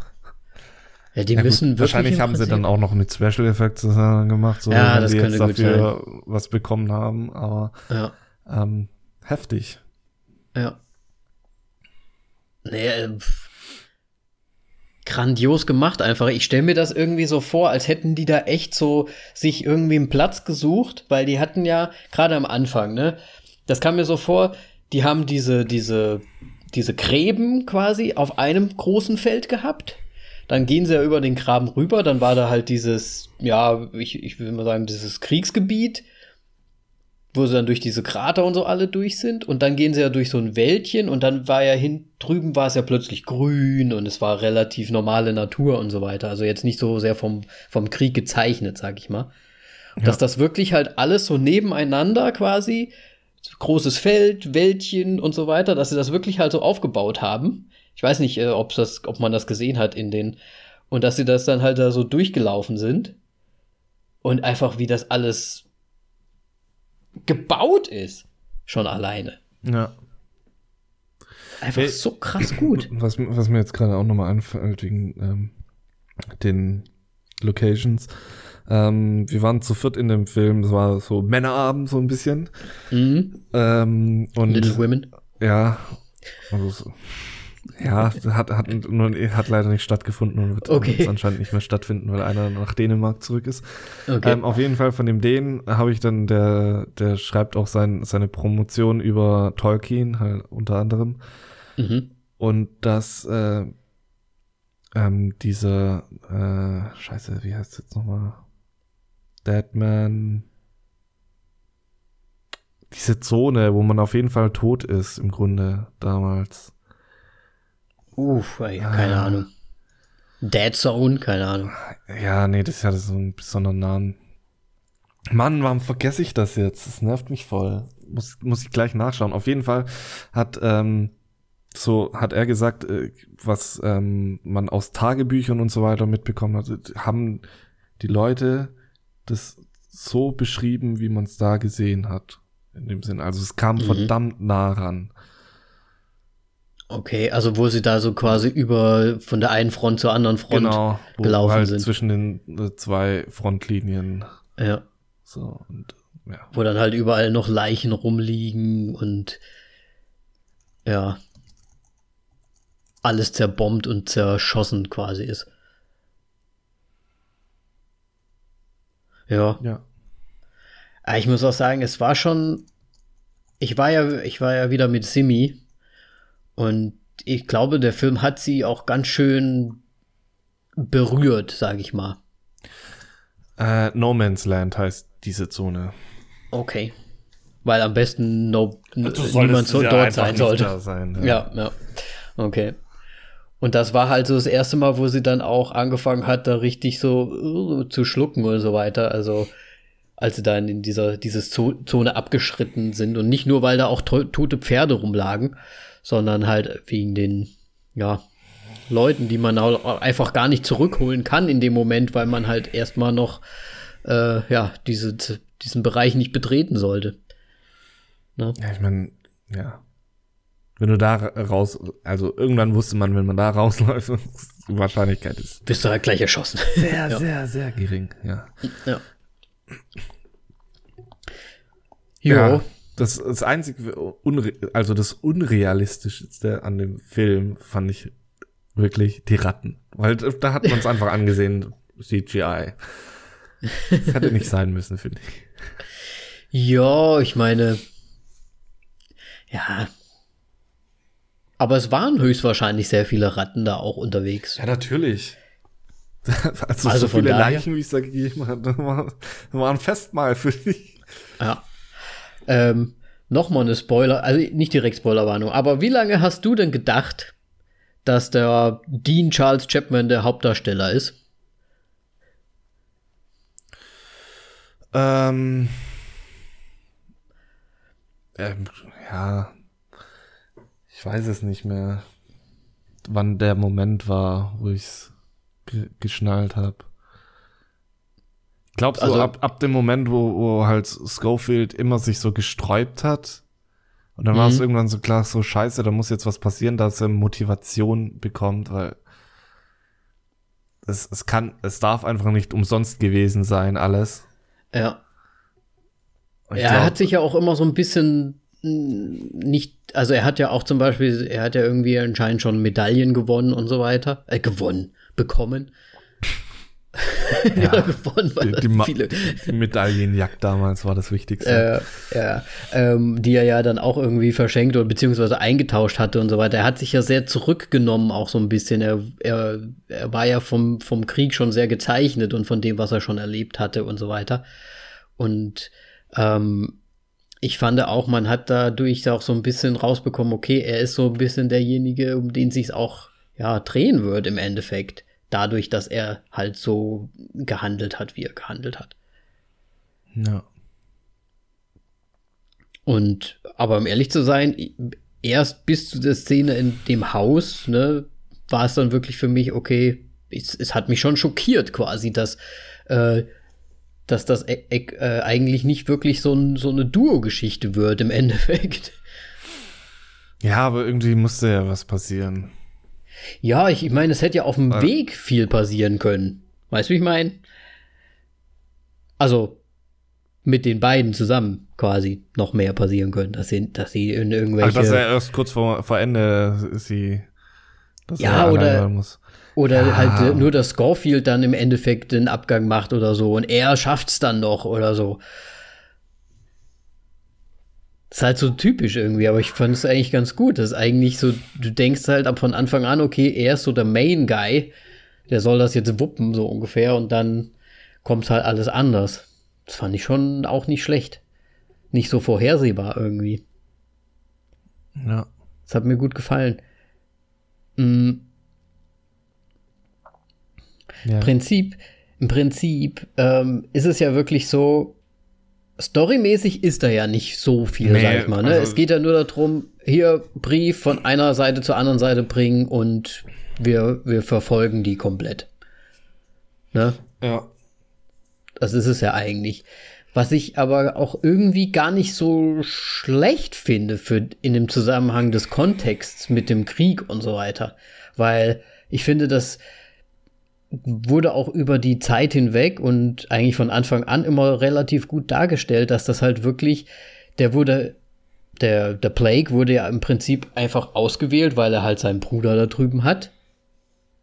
Ja, die Ja, müssen wirklich wahrscheinlich haben sie dann auch noch mit Special Effects äh, gemacht, so Ja, das die gut dafür was bekommen haben, aber Ja, ähm, heftig. ja. Nee, äh, grandios gemacht einfach. Ich stelle mir das irgendwie so vor, als hätten die da echt so sich irgendwie einen Platz gesucht, weil die hatten ja gerade am Anfang, ne? Das kam mir so vor, die haben diese, diese, diese Gräben quasi auf einem großen Feld gehabt. Dann gehen sie ja über den Graben rüber, dann war da halt dieses, ja, ich, ich will mal sagen, dieses Kriegsgebiet, wo sie dann durch diese Krater und so alle durch sind. Und dann gehen sie ja durch so ein Wäldchen und dann war ja hin, drüben war es ja plötzlich grün und es war relativ normale Natur und so weiter. Also jetzt nicht so sehr vom, vom Krieg gezeichnet, sag ich mal. Und Dass das wirklich halt alles so nebeneinander quasi, großes Feld, Wäldchen und so weiter, dass sie das wirklich halt so aufgebaut haben. Ich weiß nicht, äh, ob das, ob man das gesehen hat in den, und dass sie das dann halt da so durchgelaufen sind. Und einfach wie das alles gebaut ist. Schon alleine. Ja. Einfach Hey. so krass gut. [CLEARS THROAT] Was, was mir jetzt gerade auch nochmal einfällt wegen ähm, den Locations. Ähm, wir waren zu viert in dem Film, es war so Männerabend so ein bisschen. Mhm. Ähm, und Little Women. Ja, also so, ja, hat, hat, nur, hat leider nicht stattgefunden und wird Okay. jetzt anscheinend nicht mehr stattfinden, weil einer nach Dänemark zurück ist. Okay. Ähm, auf jeden Fall von dem Dänen habe ich dann, der, der schreibt auch sein, seine Promotion über Tolkien, halt unter anderem. mhm. Und dass äh, ähm, diese, äh, scheiße, wie heißt es jetzt nochmal? Deadman. Diese Zone, wo man auf jeden Fall tot ist, im Grunde damals. Uff, ey, keine Ah. Ahnung. Dead Zone, keine Ahnung. Ja, nee, das hat so einen besonderen Namen. Mann, warum vergesse ich das jetzt? Das nervt mich voll. Muss, muss ich gleich nachschauen. Auf jeden Fall hat, ähm, so hat er gesagt, äh, was ähm, man aus Tagebüchern und so weiter mitbekommen hat, haben die Leute das so beschrieben, wie man es da gesehen hat. In dem Sinn. Also es kam Mhm. verdammt nah ran. Okay, also wo sie da so quasi über von der einen Front zur anderen Front. genau, wo gelaufen halt sind. zwischen den äh, zwei Frontlinien Ja. so und ja. Wo dann halt überall noch Leichen rumliegen und ja. Alles zerbombt und zerschossen quasi ist. Ja. Ja. Aber Ah, ich muss auch sagen, es war schon. Ich war ja, ich war ja wieder mit Simi und ich glaube, der Film hat sie auch ganz schön berührt, sage ich mal. Äh, no Man's Land heißt diese Zone. Okay. Weil am besten no, niemand so ja dort sein sollte. Sein, ja. ja, ja. Okay. Und das war halt so das erste Mal, wo sie dann auch angefangen hat, da richtig so uh, zu schlucken und so weiter. Also als sie dann in dieser dieses Zone abgeschritten sind und nicht nur, weil da auch to tote Pferde rumlagen, sondern halt wegen den ja Leuten, die man auch einfach gar nicht zurückholen kann in dem Moment, weil man halt erstmal noch äh, ja diese, diesen Bereich nicht betreten sollte. Ne? Ja, ich meine, ja. Wenn du da raus, also irgendwann wusste man, wenn man da [LAUGHS] rausläuft, die Wahrscheinlichkeit ist. Bist du halt gleich erschossen. [LAUGHS] Sehr, ja. sehr, sehr gering, ja. Ja. Jo. Ja, das, das einzige, also das Unrealistischste an dem Film fand ich wirklich die Ratten. Weil da hat man es [LAUGHS] einfach angesehen, CGI. Das hätte nicht sein müssen, finde ich. Ja, ich meine, ja. Aber es waren höchstwahrscheinlich sehr viele Ratten da auch unterwegs. Ja, natürlich. Also, [LAUGHS] also so viele daher, Leichen, wie es da gegeben hat, war, war ein Festmahl für dich. Ja. Ähm, Nochmal eine Spoiler, also nicht direkt Spoilerwarnung, aber wie lange hast du denn gedacht, dass der Dean Charles Chapman der Hauptdarsteller ist? Ähm, ähm, ja, ich weiß es nicht mehr, wann der Moment war, wo ich es ge geschnallt habe. Ich glaube, so also, ab, ab dem Moment, wo, wo halt Schofield immer sich so gesträubt hat, und dann war es mhm. irgendwann so klar, so scheiße, da muss jetzt was passieren, dass er Motivation bekommt, weil es, es kann, es darf einfach nicht umsonst gewesen sein, alles. Ja. er glaub, hat sich ja auch immer so ein bisschen nicht, also er hat ja auch zum Beispiel, er hat ja irgendwie anscheinend schon Medaillen gewonnen und so weiter, äh, gewonnen, bekommen. [LAUGHS] ja, gewonnen, weil die, die, viele. die Medaillenjagd damals war das Wichtigste. Äh, ja, ähm, die er ja dann auch irgendwie verschenkt oder beziehungsweise eingetauscht hatte und so weiter. Er hat sich ja sehr zurückgenommen, auch so ein bisschen. Er, er, er war ja vom, vom Krieg schon sehr gezeichnet und von dem, was er schon erlebt hatte und so weiter. Und ähm, ich fand auch, man hat dadurch auch so ein bisschen rausbekommen, okay, er ist so ein bisschen derjenige, um den sich auch ja drehen wird im Endeffekt dadurch, dass er halt so gehandelt hat, wie er gehandelt hat. Ja. Und, aber um ehrlich zu sein, erst bis zu der Szene in dem Haus, ne, war es dann wirklich für mich, okay, es, es hat mich schon schockiert quasi, dass, äh, dass das e e äh, eigentlich nicht wirklich so, ein, so eine Duo-Geschichte wird im [LAUGHS] Endeffekt. Ja, aber irgendwie musste ja was passieren. Ja, ich, ich meine, es hätte ja auf dem ja. Weg viel passieren können. Weißt du, wie ich meine? Also, mit den beiden zusammen quasi noch mehr passieren können, dass sie, dass sie in irgendwelche. Also, dass er erst kurz vor, vor Ende sie. ja, oder. Oder ja. halt nur, dass Scorfield dann im Endeffekt den Abgang macht oder so und er schafft's dann noch oder so. Das ist halt so typisch irgendwie, aber ich fand es eigentlich ganz gut. Das ist eigentlich so, du denkst halt ab von Anfang an, okay, er ist so der Main Guy, der soll das jetzt wuppen, so ungefähr, und dann kommt halt alles anders. Das fand ich schon auch nicht schlecht. Nicht so vorhersehbar irgendwie. Ja. Das hat mir gut gefallen. Mhm. Ja. Prinzip, Im Prinzip ähm, ist es ja wirklich so, Storymäßig ist da ja nicht so viel, nee, sag ich mal. Ne? Also es geht ja nur darum, hier Brief von einer Seite zur anderen Seite bringen und wir, wir verfolgen die komplett. Ne? Ja. Das ist es ja eigentlich. Was ich aber auch irgendwie gar nicht so schlecht finde für in dem Zusammenhang des Kontexts mit dem Krieg und so weiter. Weil ich finde, dass wurde auch über die Zeit hinweg und eigentlich von Anfang an immer relativ gut dargestellt, dass das halt wirklich, der wurde, der, der Plague wurde ja im Prinzip einfach ausgewählt, weil er halt seinen Bruder da drüben hat.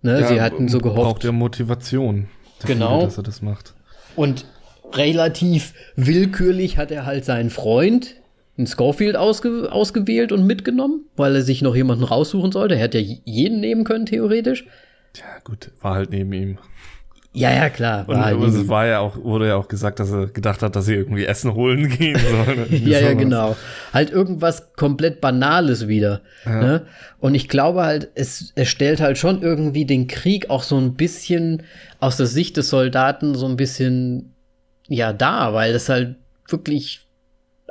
Ne, ja, sie hatten so gehofft. Braucht er Motivation. Genau. dass er das macht. Und relativ willkürlich hat er halt seinen Freund einen Schofield ausge ausgewählt und mitgenommen, weil er sich noch jemanden raussuchen sollte. Er hätte ja jeden nehmen können, theoretisch. Ja, gut, war halt neben ihm. Ja, ja, klar. Und halt es war ja auch, wurde ja auch gesagt, dass er gedacht hat, dass sie irgendwie Essen holen gehen [LAUGHS] sollen. ja, ja, genau. Halt irgendwas komplett Banales wieder. Ja. Ne? Und ich glaube halt, es, es stellt halt schon irgendwie den Krieg auch so ein bisschen aus der Sicht des Soldaten so ein bisschen, ja, da, weil es halt wirklich,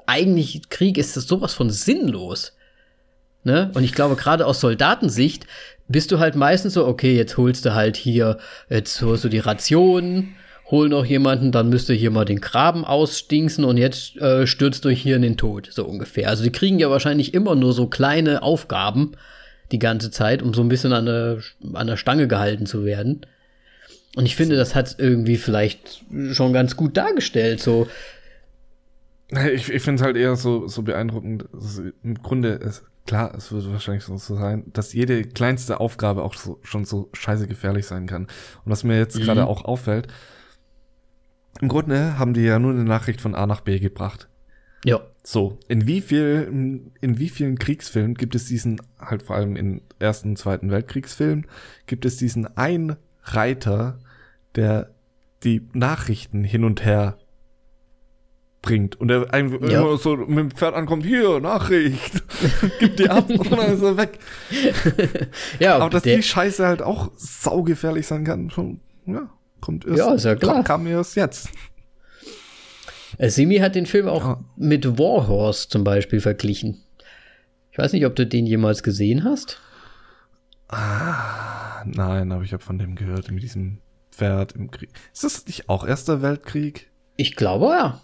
eigentlich Krieg ist das sowas von sinnlos. Ne? Und ich glaube, gerade aus Soldatensicht bist du halt meistens so, okay, jetzt holst du halt hier, jetzt holst du die Rationen, hol noch jemanden, dann müsst ihr hier mal den Graben ausstinken und jetzt äh, stürzt euch hier in den Tod, so ungefähr. Also die kriegen ja wahrscheinlich immer nur so kleine Aufgaben die ganze Zeit, um so ein bisschen an der, an der Stange gehalten zu werden. Und ich finde, das hat irgendwie vielleicht schon ganz gut dargestellt, so. Ich, ich finde es halt eher so, so beeindruckend. Im Grunde, ist klar, es wird wahrscheinlich so sein, dass jede kleinste Aufgabe auch so, schon so scheiße gefährlich sein kann. Und was mir jetzt mhm. gerade auch auffällt, im Grunde haben die ja nur eine Nachricht von A nach B gebracht. Ja. So, in wie viel, in wie vielen Kriegsfilmen gibt es diesen, halt vor allem in ersten und zweiten Weltkriegsfilmen, gibt es diesen einen Reiter, der die Nachrichten hin und her bringt und er einfach ja. immer so mit dem Pferd ankommt, hier, Nachricht, [LAUGHS] gib die ab und dann ist er weg. [LAUGHS] ja, aber dass die Scheiße halt auch saugefährlich sein kann, schon, ja, kommt erst, ja, ist ja klar. kam erst jetzt. Äh, Simi hat den Film auch ja. mit Warhorse zum Beispiel verglichen. Ich weiß nicht, ob du den jemals gesehen hast. Ah, nein, aber ich habe von dem gehört, mit diesem Pferd im Krieg. Ist das nicht auch Erster Weltkrieg? Ich glaube ja.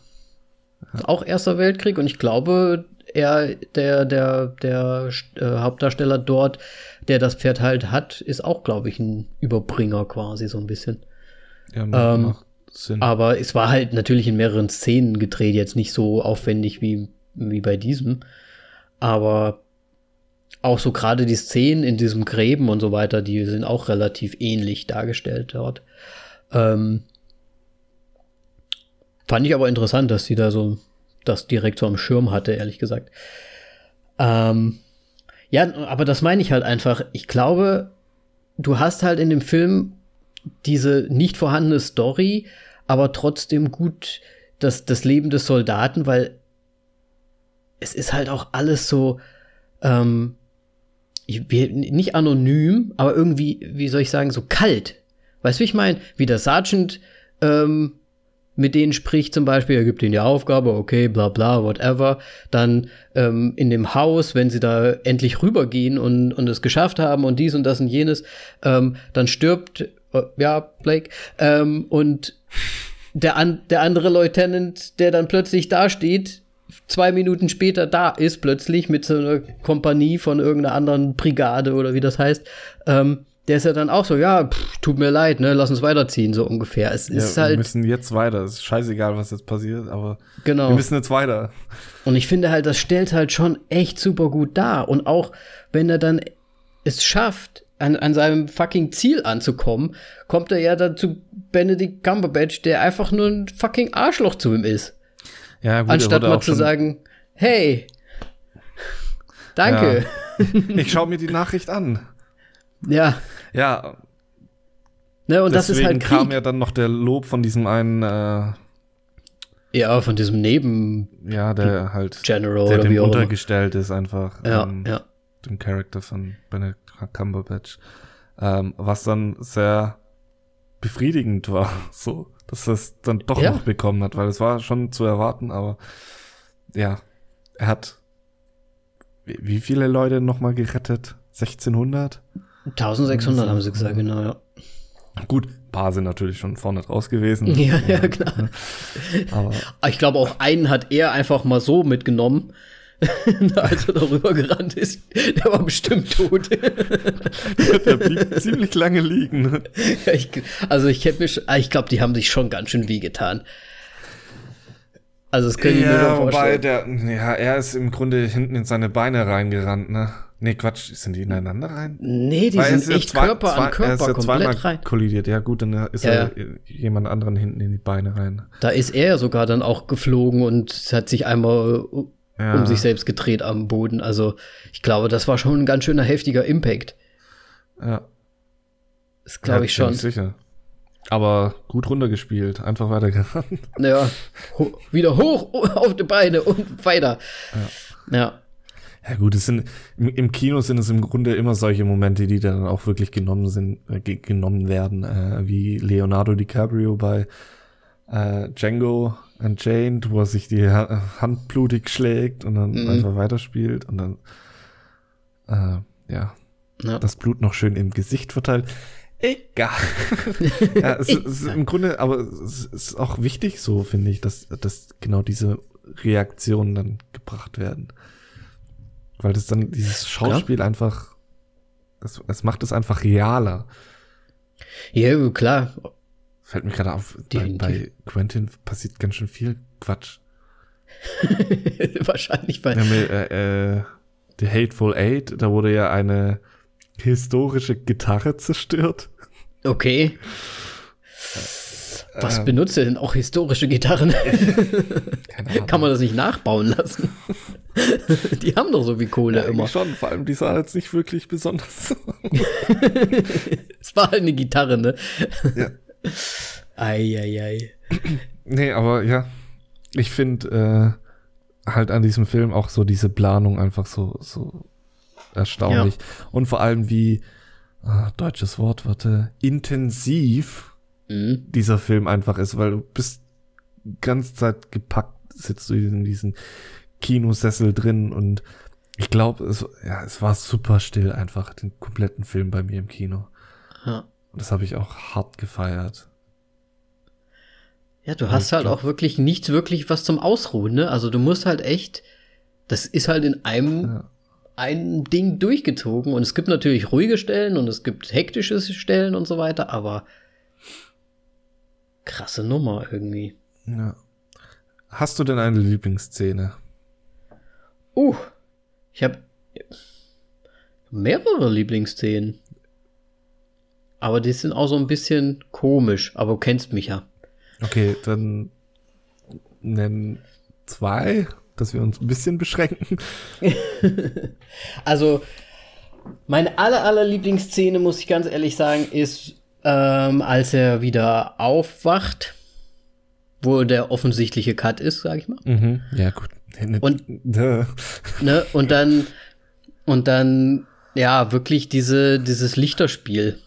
Ja. Auch Erster Weltkrieg und ich glaube, er, der, der, der äh, Hauptdarsteller dort, der das Pferd halt hat, ist auch, glaube ich, ein Überbringer quasi so ein bisschen. Ja, macht, ähm, macht Sinn. Aber es war halt natürlich in mehreren Szenen gedreht, jetzt nicht so aufwendig wie, wie bei diesem. Aber auch so gerade die Szenen in diesem Gräben und so weiter, die sind auch relativ ähnlich dargestellt dort. Ähm, Fand ich aber interessant, dass sie da so das direkt so am Schirm hatte, ehrlich gesagt. Ähm, ja, aber das meine ich halt einfach. Ich glaube, du hast halt in dem Film diese nicht vorhandene Story, aber trotzdem gut das, das Leben des Soldaten, weil es ist halt auch alles so, ähm, ich, nicht anonym, aber irgendwie, wie soll ich sagen, so kalt. Weißt du, wie ich meine? Wie der Sergeant ähm, mit denen spricht zum Beispiel, er gibt ihnen die Aufgabe, okay, bla bla, whatever. Dann ähm, in dem Haus, wenn sie da endlich rübergehen und, und es geschafft haben und dies und das und jenes, ähm, dann stirbt, äh, ja, Blake, ähm, und der, an, der andere Lieutenant, der dann plötzlich da steht, zwei Minuten später da ist, plötzlich mit so einer Kompanie von irgendeiner anderen Brigade oder wie das heißt, ähm, der ist ja dann auch so, ja, pff, tut mir leid, ne, lass uns weiterziehen, so ungefähr. Es ja, ist halt. Wir müssen jetzt weiter. Es ist scheißegal, was jetzt passiert, aber genau. wir müssen jetzt weiter. Und ich finde halt, das stellt halt schon echt super gut dar. Und auch wenn er dann es schafft, an, an seinem fucking Ziel anzukommen, kommt er ja dann zu Benedict Cumberbatch, der einfach nur ein fucking Arschloch zu ihm ist. Ja, gut, Anstatt mal zu sagen, hey, danke. Ja. Ich schaue mir die Nachricht an. Ja. Ja. Ne, und das ist halt Krieg. kam ja dann noch der Lob von diesem einen äh, ja, von diesem Neben ja, der halt General der dem untergestellt ist einfach ja, ähm, ja. dem Charakter von Benedict Cumberbatch. Ähm, was dann sehr befriedigend war, [LAUGHS] so, dass er es dann doch ja. noch bekommen hat, weil es war schon zu erwarten, aber ja, er hat wie viele Leute nochmal gerettet? 1600? 1600 haben sie gesagt, genau, ja. Gut, ein paar sind natürlich schon vorne draus gewesen. [LAUGHS] Ja, ja, klar. [LAUGHS] Aber ich glaube, auch einen hat er einfach mal so mitgenommen, [LAUGHS] als er darüber gerannt ist. Der war bestimmt tot. der blieb ziemlich lange liegen. Ja, ich, also ich hätte mich, ich glaube, die haben sich schon ganz schön wehgetan. Also das können ja, ich mir vorstellen. Wobei der, ja, er ist im Grunde hinten in seine Beine reingerannt, ne? Nee, Quatsch, sind die ineinander rein? Nee, die Weil sind echt zwei, Körper zwei, an Körper er ist ja komplett rein. kollidiert. Ja gut, dann ist ja, er jemand anderen hinten in die Beine rein. Da ist er sogar dann auch geflogen und hat sich einmal ja. um sich selbst gedreht am Boden. Also ich glaube, das war schon ein ganz schöner heftiger Impact. Ja. Das glaube ich schon. Sicher. Aber gut runtergespielt, einfach weitergerannt. Ja, ho wieder hoch [LAUGHS] auf die Beine und weiter. Ja. ja. Ja gut, es sind im, im, Kino sind es im Grunde immer solche Momente, die dann auch wirklich genommen sind, äh, genommen werden, äh, wie Leonardo DiCaprio bei äh, Django Unchained, wo er sich die ha Hand blutig schlägt und dann mhm. einfach weiterspielt und dann äh, ja, ja, das Blut noch schön im Gesicht verteilt. Egal. [LAUGHS] ja, es, es, ist im Grunde, aber es ist auch wichtig so, finde ich, dass, dass genau diese Reaktionen dann gebracht werden. Weil das dann dieses Schauspiel ja. einfach, es, es macht es einfach realer. Ja, klar. Fällt mir gerade auf, bei, bei, Quentin passiert ganz schön viel Quatsch. [LAUGHS] Wahrscheinlich bei. Ja, mit, äh, äh, The Hateful Eight, da wurde ja eine historische Gitarre zerstört. Okay. Was ähm, benutzt er denn auch historische Gitarren? [LAUGHS] Kann man das nicht nachbauen lassen? [LAUGHS] die haben doch so wie Kohle ja, immer. Schon, vor allem die sah jetzt nicht wirklich besonders. [LAUGHS] es war halt eine Gitarre, ne? Ja. [LAUGHS] Eieiei. Nee, aber ja, ich finde äh, halt an diesem Film auch so diese Planung einfach so, so erstaunlich. Ja. Und vor allem wie, äh, deutsches Wort, warte, intensiv mhm. dieser Film einfach ist, weil du bist ganz Zeit gepackt, sitzt du in diesem Kinosessel drin und ich glaube, es, ja, es war super still einfach, den kompletten Film bei mir im Kino. Ja. Und das habe ich auch hart gefeiert. Ja, du hast halt auch wirklich nichts wirklich was zum Ausruhen, ne? Also du musst halt echt, das ist halt in einem ja ein Ding durchgezogen. Und es gibt natürlich ruhige Stellen und es gibt hektische Stellen und so weiter, aber krasse Nummer irgendwie. Ja. Hast du denn eine Lieblingsszene? Uh, ich habe mehrere Lieblingsszenen. Aber die sind auch so ein bisschen komisch, aber du kennst mich ja. Okay, dann nennen zwei dass wir uns ein bisschen beschränken. [LAUGHS] also, meine aller, aller Lieblingsszene, muss ich ganz ehrlich sagen, ist, ähm, als er wieder aufwacht, wo der offensichtliche Cut ist, sag ich mal. Mhm. Ja, gut. Und, ne, und dann, und dann, ja, wirklich diese, dieses Lichterspiel.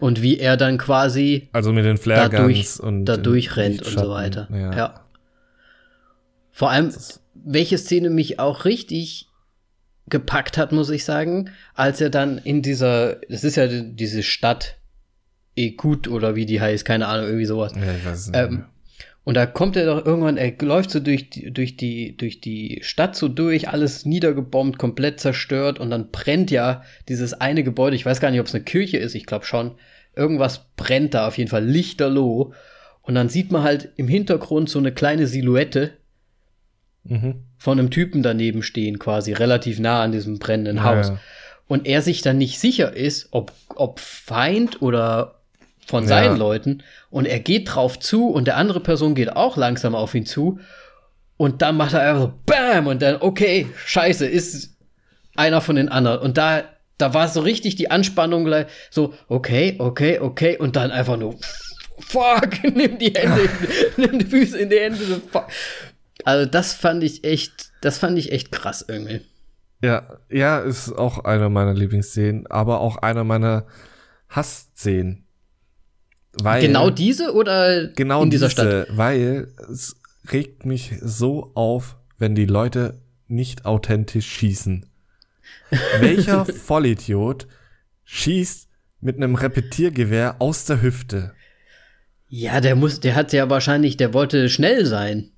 Und wie er dann quasi also mit den dadurch, und dadurch rennt und so weiter. Ja. ja. Vor allem, welche Szene mich auch richtig gepackt hat, muss ich sagen, als er dann in dieser, das ist ja diese Stadt Ekut oder wie die heißt, keine Ahnung, irgendwie sowas. Ja, ich weiß nicht. Ähm, und da kommt er doch irgendwann, er läuft so durch die, durch die, durch die Stadt so durch, alles niedergebombt, komplett zerstört und dann brennt ja dieses eine Gebäude, ich weiß gar nicht, ob es eine Kirche ist, ich glaube schon. Irgendwas brennt da auf jeden Fall lichterloh. Und dann sieht man halt im Hintergrund so eine kleine Silhouette mhm. von einem Typen daneben stehen, quasi relativ nah an diesem brennenden Haus. Ja. Und er sich dann nicht sicher ist, ob, ob Feind oder von seinen ja. Leuten. Und er geht drauf zu und der andere Person geht auch langsam auf ihn zu. Und dann macht er einfach so BAM! Und dann, okay, scheiße, ist einer von den anderen. Und da, da war so richtig die Anspannung gleich so, okay, okay, okay. Und dann einfach nur, fuck, [LAUGHS] nimm die Hände, [LAUGHS] nimm die Füße in die Hände. Fuck. Also das fand ich echt, das fand ich echt krass irgendwie. Ja, ja, ist auch einer meiner Lieblingsszenen, aber auch einer meiner Hassszenen. Weil, genau diese oder genau in dieser diese, Stadt? Weil es regt mich so auf, wenn die Leute nicht authentisch schießen. [LAUGHS] Welcher Vollidiot schießt mit einem Repetiergewehr aus der Hüfte? Ja, der muss, der hat ja wahrscheinlich, der wollte schnell sein.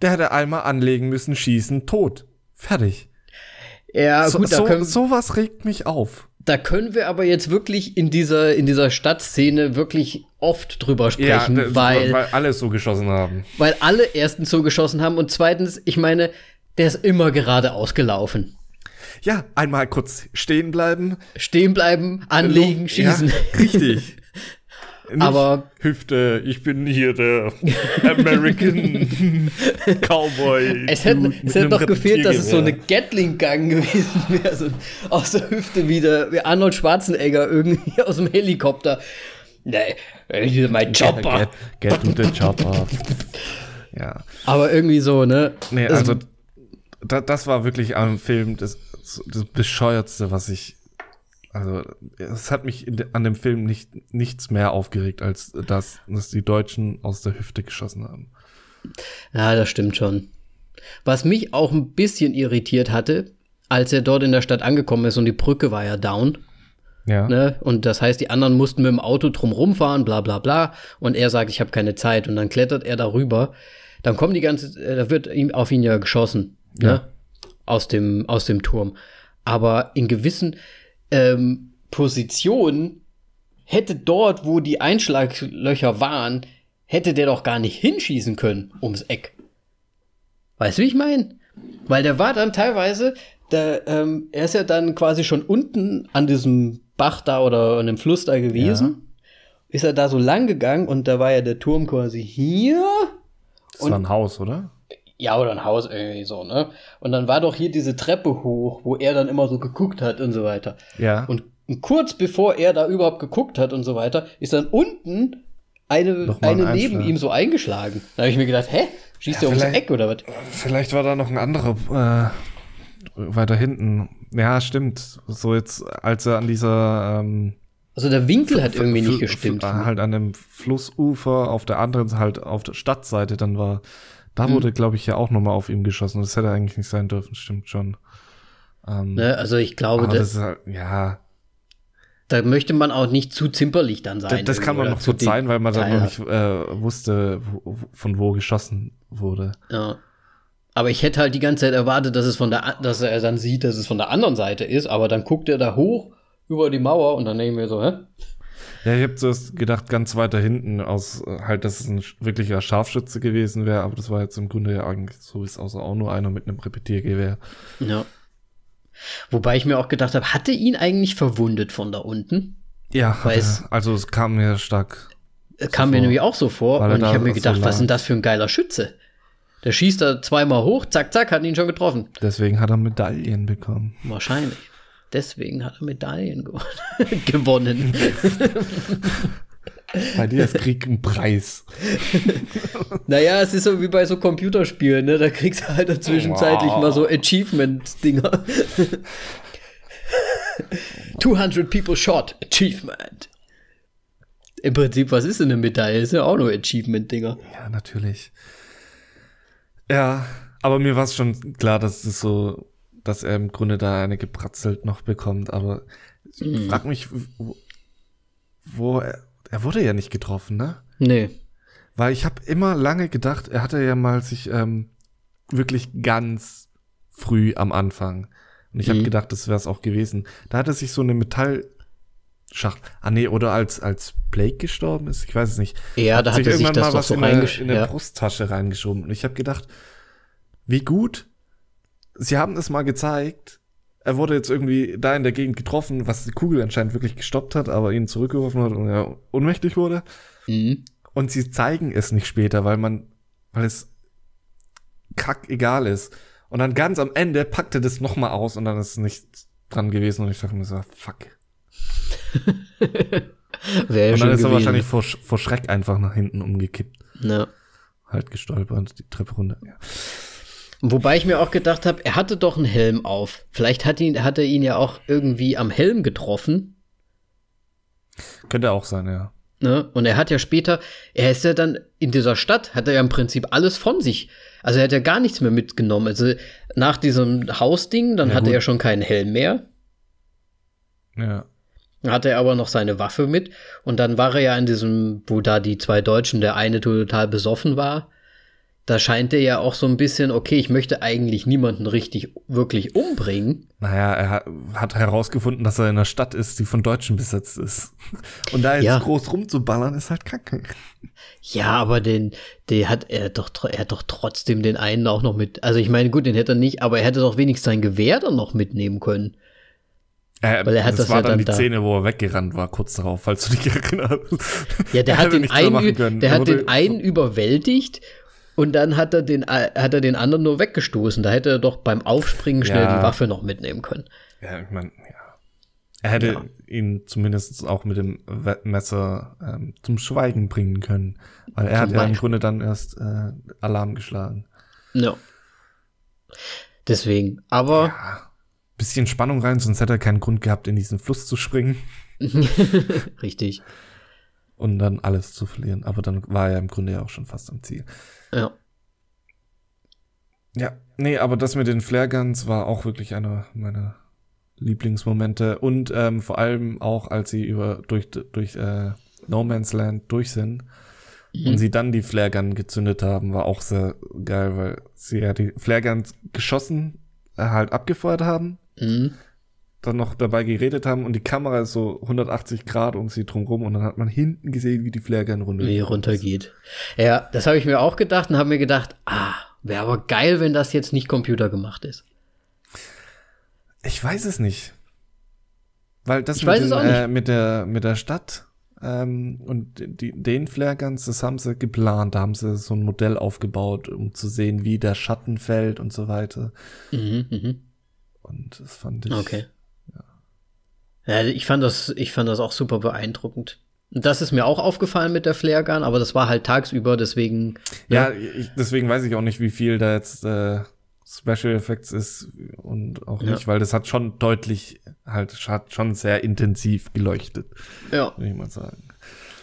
Der hätte einmal anlegen müssen, schießen, tot. Fertig. Ja, so, gut, da so, können, sowas regt mich auf. Da können wir aber jetzt wirklich in dieser, in dieser Stadtszene wirklich oft drüber sprechen, ja, weil, weil alle so geschossen haben. Weil alle erstens so geschossen haben und zweitens, ich meine, der ist immer geradeaus gelaufen. Ja, einmal kurz stehen bleiben. Stehen bleiben, anlegen, schießen. Ja, richtig. [LAUGHS] Nicht Aber- Hüfte, ich bin hier der American [LAUGHS] Cowboy. Es hätte, es hätte noch gefehlt, dass es so eine. Gatling-Gang [LAUGHS] gewesen wäre. So aus der Hüfte wieder, wie Arnold Schwarzenegger irgendwie [LAUGHS] aus dem Helikopter. Nee, hier mein Chopper. Get, get to the chopper. ja. Aber irgendwie so, ne? Nee, also da, das war wirklich am Film das, das bescheuertste, was ich. Also, es hat mich de, an dem Film nicht, nichts mehr aufgeregt, als das, dass die Deutschen aus der Hüfte geschossen haben. Ja, das stimmt schon. Was mich auch ein bisschen irritiert hatte, als er dort in der Stadt angekommen ist und die Brücke war ja down, Ja. ne? Und das heißt, die anderen mussten mit dem Auto drum rumfahren, bla bla bla. Und er sagt, ich habe keine Zeit. Und dann klettert er darüber. Dann kommen die ganze, äh, da wird ihm auf ihn ja geschossen, Ja. ne? Aus dem, aus dem Turm. Aber in gewissen ähm, Positionen hätte dort, wo die Einschlaglöcher waren, hätte der doch gar nicht hinschießen können ums Eck. Weißt du, wie ich meine? Weil der war dann teilweise, der, ähm, er ist ja dann quasi schon unten an diesem Bach da oder an dem Fluss da gewesen. Ist er da so lang gegangen und da war ja der Turm quasi hier. Das war ein Haus, oder? Ja, oder ein Haus irgendwie so, ne? Und dann war doch hier diese Treppe hoch, wo er dann immer so geguckt hat und so weiter. Ja. Und kurz bevor er da überhaupt geguckt hat und so weiter, ist dann unten eine, Nochmal ein eine neben ihm so eingeschlagen. Da habe ich mir gedacht, hä? Schießt Ja, der ums Eck oder was? Vielleicht war da noch ein anderer äh, weiter hinten. Ja, stimmt. So jetzt, als er an dieser ähm, Also der Winkel hat irgendwie nicht gestimmt. Fl- Halt an dem Flussufer, auf der anderen, halt auf der Stadtseite dann war. Da Hm. wurde, glaube ich, ja auch nochmal auf ihm geschossen. Das hätte eigentlich nicht sein dürfen, stimmt schon. Ähm, Ne? Also ich glaube, das, das halt, ja, da möchte man auch nicht zu zimperlich dann sein. das, das kann man noch so sein, weil man dann noch nicht äh, wusste, wo, von wo geschossen wurde. Ja. Aber ich hätte halt die ganze Zeit erwartet, dass es von der, dass er dann sieht, dass es von der anderen Seite ist, aber dann guckt er da hoch über die Mauer und dann denke ich mir so, hä? Ja, ich habe zuerst gedacht, ganz weiter hinten aus, halt, dass es ein wirklicher Scharfschütze gewesen wäre, aber das war jetzt im Grunde ja eigentlich so, ist außer auch nur einer mit einem Repetiergewehr. Ja. Wobei ich mir auch gedacht habe, hatte ihn eigentlich verwundet von da unten? Ja, er- also es kam mir stark Äh, Kam mir vor. nämlich auch so vor und ich habe mir so gedacht, was lag. ist denn das für ein geiler Schütze? Der schießt da zweimal hoch, zack, zack, hat ihn schon getroffen. Deswegen hat er Medaillen bekommen. Wahrscheinlich. Deswegen hat er Medaillen gew- [LAUGHS] gewonnen. [LAUGHS] Bei dir ist Krieg ein Preis. [LAUGHS] naja, es ist so wie bei so Computerspielen, ne? Da kriegst du halt zwischenzeitlich Wow. mal so Achievement-Dinger. 200 people shot. Achievement. Im Prinzip, was ist denn eine Medaille? Ist ja auch nur Achievement-Dinger. Ja, natürlich. Ja, aber mir war es schon klar, dass es so, dass er im Grunde da eine gepratzelt noch bekommt, aber ich frag mich, wo, wo er, er wurde ja nicht getroffen, ne? Nee. Weil ich habe immer lange gedacht, er hatte ja mal sich ähm, wirklich ganz früh am Anfang. Und ich habe Mhm. gedacht, das wäre es auch gewesen. Da hat er sich so eine Metallschacht. Ah nee, oder als als Blake gestorben ist, ich weiß es nicht. Ja, da hat er sich irgendwann das mal was so in, der, reingesch- in der ja. Brusttasche reingeschoben. Und ich habe gedacht, wie gut. Sie haben es mal gezeigt. Er wurde jetzt irgendwie da in der Gegend getroffen, was die Kugel anscheinend wirklich gestoppt hat, aber ihn zurückgeworfen hat und er ohnmächtig wurde. Mhm. Und sie zeigen es nicht später, weil man, weil es kack egal ist. Und dann ganz am Ende packt er das nochmal aus und dann ist nichts dran gewesen und ich dachte mir so, fuck. [LAUGHS] Wäre Und dann ist er gewesen. wahrscheinlich vor, vor Schreck einfach nach hinten umgekippt. Ja. Halt gestolpert, die Treppe runter. Ja. Wobei ich mir auch gedacht habe, er hatte doch einen Helm auf. Vielleicht hat, ihn, hat er ihn ja auch irgendwie am Helm getroffen. Könnte auch sein, ja. Ne? Und er hat ja später, er ist ja dann in dieser Stadt, hat er ja im Prinzip alles von sich. Also er hat ja gar nichts mehr mitgenommen. Also nach diesem Hausding, dann Ja, hatte gut. er schon keinen Helm mehr. Ja. Dann hatte er aber noch seine Waffe mit. Und dann war er ja in diesem, wo da die zwei Deutschen, der eine total besoffen war. Da scheint er ja auch so ein bisschen, okay, ich möchte eigentlich niemanden richtig, wirklich umbringen. Naja, er hat, herausgefunden, dass er in einer Stadt ist, die von Deutschen besetzt ist. [LAUGHS] Und da jetzt Ja. groß rumzuballern, ist halt kacke. Ja, aber den, der hat er doch, er hat doch trotzdem den einen auch noch mit. Also ich meine, gut, den hätte er nicht, aber er hätte doch wenigstens sein Gewehr dann noch mitnehmen können. Äh, Weil er hat das, das war ja dann dann die da. Szene, wo er weggerannt war, kurz darauf, falls du dich [LAUGHS] erinnerst. Ja, der Er hat den einen, der Er hat den einen überwältigt und dann hat er den, äh, hat er den anderen nur weggestoßen. Da hätte er doch beim Aufspringen schnell Ja. die Waffe noch mitnehmen können. Ja, ich meine, ja. Er hätte Ja. ihn zumindest auch mit dem Messer ähm, zum Schweigen bringen können. Weil er Zum hat ja im. Grunde dann erst äh, Alarm geschlagen. Ja. Deswegen. Aber Ja. Bisschen Spannung rein, sonst hätte er keinen Grund gehabt, in diesen Fluss zu springen [LAUGHS] richtig. Und dann alles zu verlieren. Aber dann war er im Grunde ja auch schon fast am Ziel. Ja. Ja, nee, aber das mit den Flare Guns war auch wirklich einer meiner Lieblingsmomente. Und ähm, vor allem auch, als sie über durch, durch äh, No Man's Land durch sind und sie dann die Flare Gun gezündet haben, war auch sehr geil, weil sie ja die Flare Guns geschossen, äh, halt abgefeuert haben, Mhm. Dann noch dabei geredet haben und die Kamera ist so 180 Grad um sie drumrum und dann hat man hinten gesehen, wie die Flare Gun runter Wie runtergeht. Ja, das habe ich mir auch gedacht und habe mir gedacht, ah, wäre aber geil, wenn das jetzt nicht computergemacht ist. Ich weiß es nicht. Weil das mit, den. Äh, mit, der, mit der Stadt ähm, und die, den Flare Guns, das haben sie geplant. Da haben sie so ein Modell aufgebaut, um zu sehen, wie der Schatten fällt und so weiter. Mhm, mhm. Und das fand ich. Okay. Ja, ich fand das, ich fand das auch super beeindruckend. Und das ist mir auch aufgefallen mit der Flare Gun, aber das war halt tagsüber, deswegen. Ja, ich, deswegen weiß ich auch nicht, wie viel da jetzt äh, Special Effects ist und auch Ja. nicht, weil das hat schon deutlich, halt, hat schon sehr intensiv geleuchtet, Ja, würde ich mal sagen.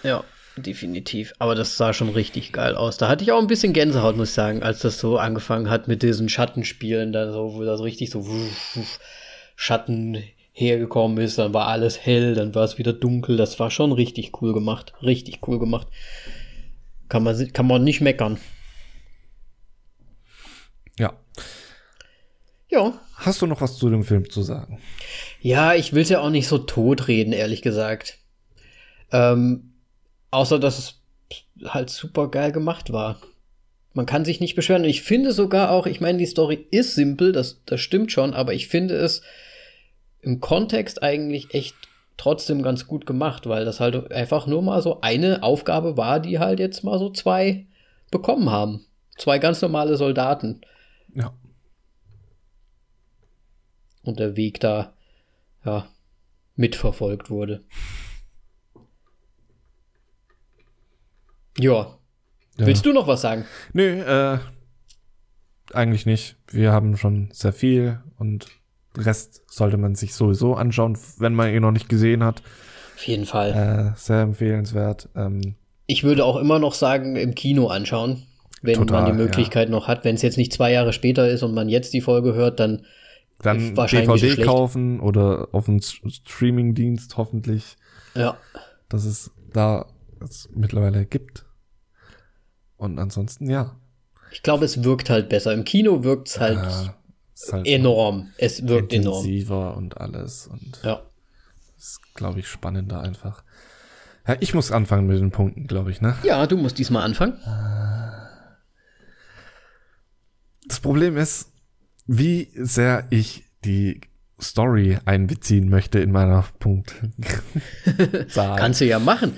ja, definitiv. Aber das sah schon richtig geil aus. Da hatte ich auch ein bisschen Gänsehaut, muss ich sagen, als das so angefangen hat mit diesen Schattenspielen, da so, wo da so richtig so wuff, wuff, Schatten hergekommen ist, dann war alles hell, dann war es wieder dunkel. Das war schon richtig cool gemacht. Richtig cool gemacht. Kann man, kann man nicht meckern. Ja. Ja. Hast du noch was zu dem Film zu sagen? Ja, ich will es ja auch nicht so totreden, ehrlich gesagt. Ähm, außer, dass es halt super geil gemacht war. Man kann sich nicht beschweren. Und ich finde sogar auch, ich meine, die Story ist simpel, das, das stimmt schon, aber ich finde es im Kontext eigentlich echt trotzdem ganz gut gemacht, weil das halt einfach nur mal so eine Aufgabe war, die halt jetzt mal so zwei bekommen haben. Zwei ganz normale Soldaten. Ja. und der Weg da ja mitverfolgt wurde. Ja. Willst du noch was sagen? Nö, äh, eigentlich nicht. Wir haben schon sehr viel und Rest sollte man sich sowieso anschauen, wenn man ihn noch nicht gesehen hat. Auf jeden Fall. Äh, sehr empfehlenswert. Ähm, Ich würde auch immer noch sagen, im Kino anschauen, wenn Total, man die Möglichkeit noch hat. Wenn es jetzt nicht zwei Jahre später ist und man jetzt die Folge hört, dann dann DVD schlecht. kaufen oder auf einen Streaming-Dienst hoffentlich, ja. dass es da es mittlerweile gibt. Und ansonsten, ja. Ich glaube, es wirkt halt besser. Im Kino wirkt es halt Äh, halt enorm. Es wirkt enorm. intensiver und alles und Ja. ist, glaube ich, spannender einfach. Ja, ich muss anfangen mit den Punkten, glaube ich, ne? ja, du musst diesmal anfangen. Das Problem ist, wie sehr ich die Story einbeziehen möchte in meiner Punktzahl. [LAUGHS] Kannst du ja machen.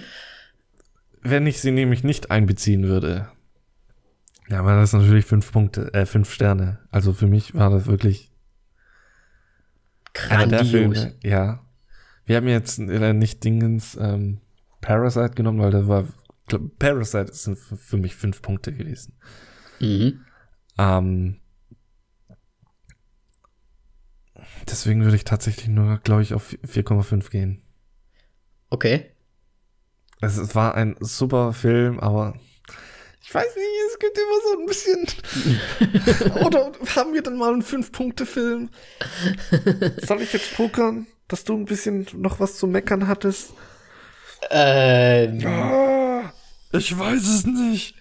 Wenn ich sie nämlich nicht einbeziehen würde, ja, waren das natürlich fünf Punkte, äh, fünf Sterne. Also für mich war das wirklich Grandios. Filme. Ja. Wir haben jetzt äh, nicht Dingens ähm, Parasite genommen, weil das war glaub, Parasite sind für für mich fünf Punkte gewesen. Mhm. Ähm, deswegen würde ich tatsächlich nur, glaube ich, auf 4,5 gehen. Okay. Es, es war ein super Film, aber ich weiß nicht, es gibt immer so ein bisschen. [LAUGHS] Oder haben wir dann mal einen Fünf-Punkte-Film? Soll ich jetzt pokern, dass du ein bisschen noch was zu meckern hattest? Ähm, Ah, ich weiß es nicht.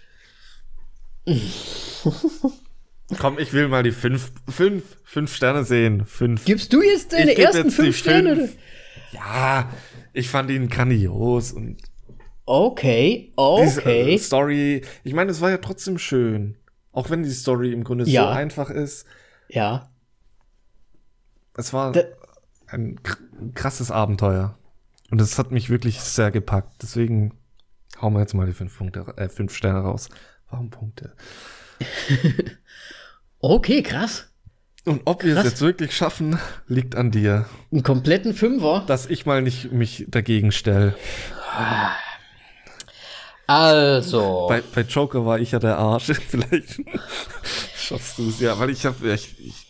[LAUGHS] Komm, ich will mal die fünf, fünf, fünf Sterne sehen. Fünf. gibst du jetzt deine ersten jetzt fünf Sterne? fünf. Ja, ich fand ihn grandios und Okay, diese äh, okay. Story, ich meine, es war ja trotzdem schön. Auch wenn die Story im Grunde Ja. so einfach ist. Ja. Es war Da- ein krasses Abenteuer. Und das hat mich wirklich sehr gepackt. Deswegen hauen wir jetzt mal die fünf Punkte, äh, fünf Sterne raus. Warum Punkte? [LAUGHS] okay, krass. Und ob wir es jetzt wirklich schaffen, liegt an dir. Einen kompletten Fünfer? Dass ich mal nicht mich dagegen stelle. Also. Bei, bei Joker war ich ja der Arsch. [LAUGHS] Vielleicht schaffst du es ja, weil ich habe ich, ich,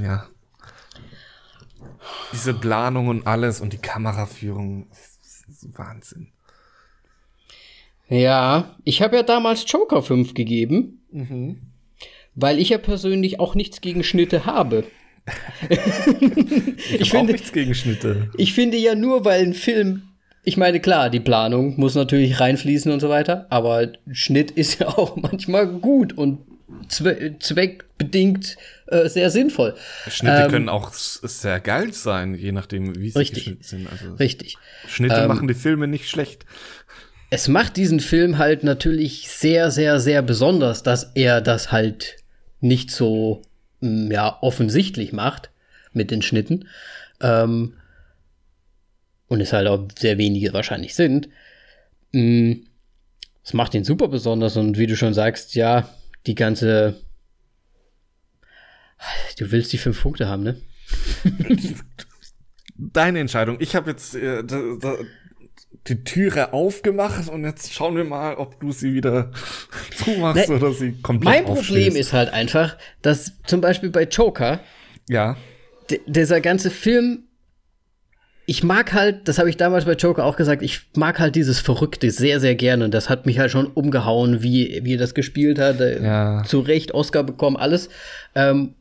ja diese Planung und alles und die Kameraführung Wahnsinn. Ja, ich habe ja damals Joker 5 gegeben, mhm. weil ich ja persönlich auch nichts gegen Schnitte habe. [LAUGHS] ich, ich finde nichts gegen Schnitte. Ich finde ja nur, weil ein Film ich meine, klar, die Planung muss natürlich reinfließen und so weiter, aber Schnitt [LAUGHS] ist ja auch manchmal gut und zwe zweckbedingt äh, sehr sinnvoll. Schnitte ähm, können auch sehr geil sein, je nachdem, wie sie richtig, geschnitten sind. Also richtig. Schnitte ähm, machen die Filme nicht schlecht. Es macht diesen Film halt natürlich sehr, sehr, sehr besonders, dass er das halt nicht so mm, ja, offensichtlich macht mit den Schnitten. Ähm, und es halt auch sehr wenige wahrscheinlich sind. Mm, es macht ihn super besonders und wie du schon sagst, ja, die ganze. Du willst die fünf Punkte haben, ne? [LAUGHS] Deine Entscheidung. Ich habe jetzt äh, die Türe aufgemacht und jetzt schauen wir mal, ob du sie wieder [LAUGHS] zumachst ne, oder sie komplett Mein Problem ist halt einfach, dass zum Beispiel bei Joker ja. dieser ganze Film ich mag halt, das habe ich damals bei Joker auch gesagt, ich mag halt dieses Verrückte sehr, sehr gerne. Und das hat mich halt schon umgehauen, wie, wie er das gespielt hat. Äh, ja. Zu Recht Oscar bekommen, alles. Ähm,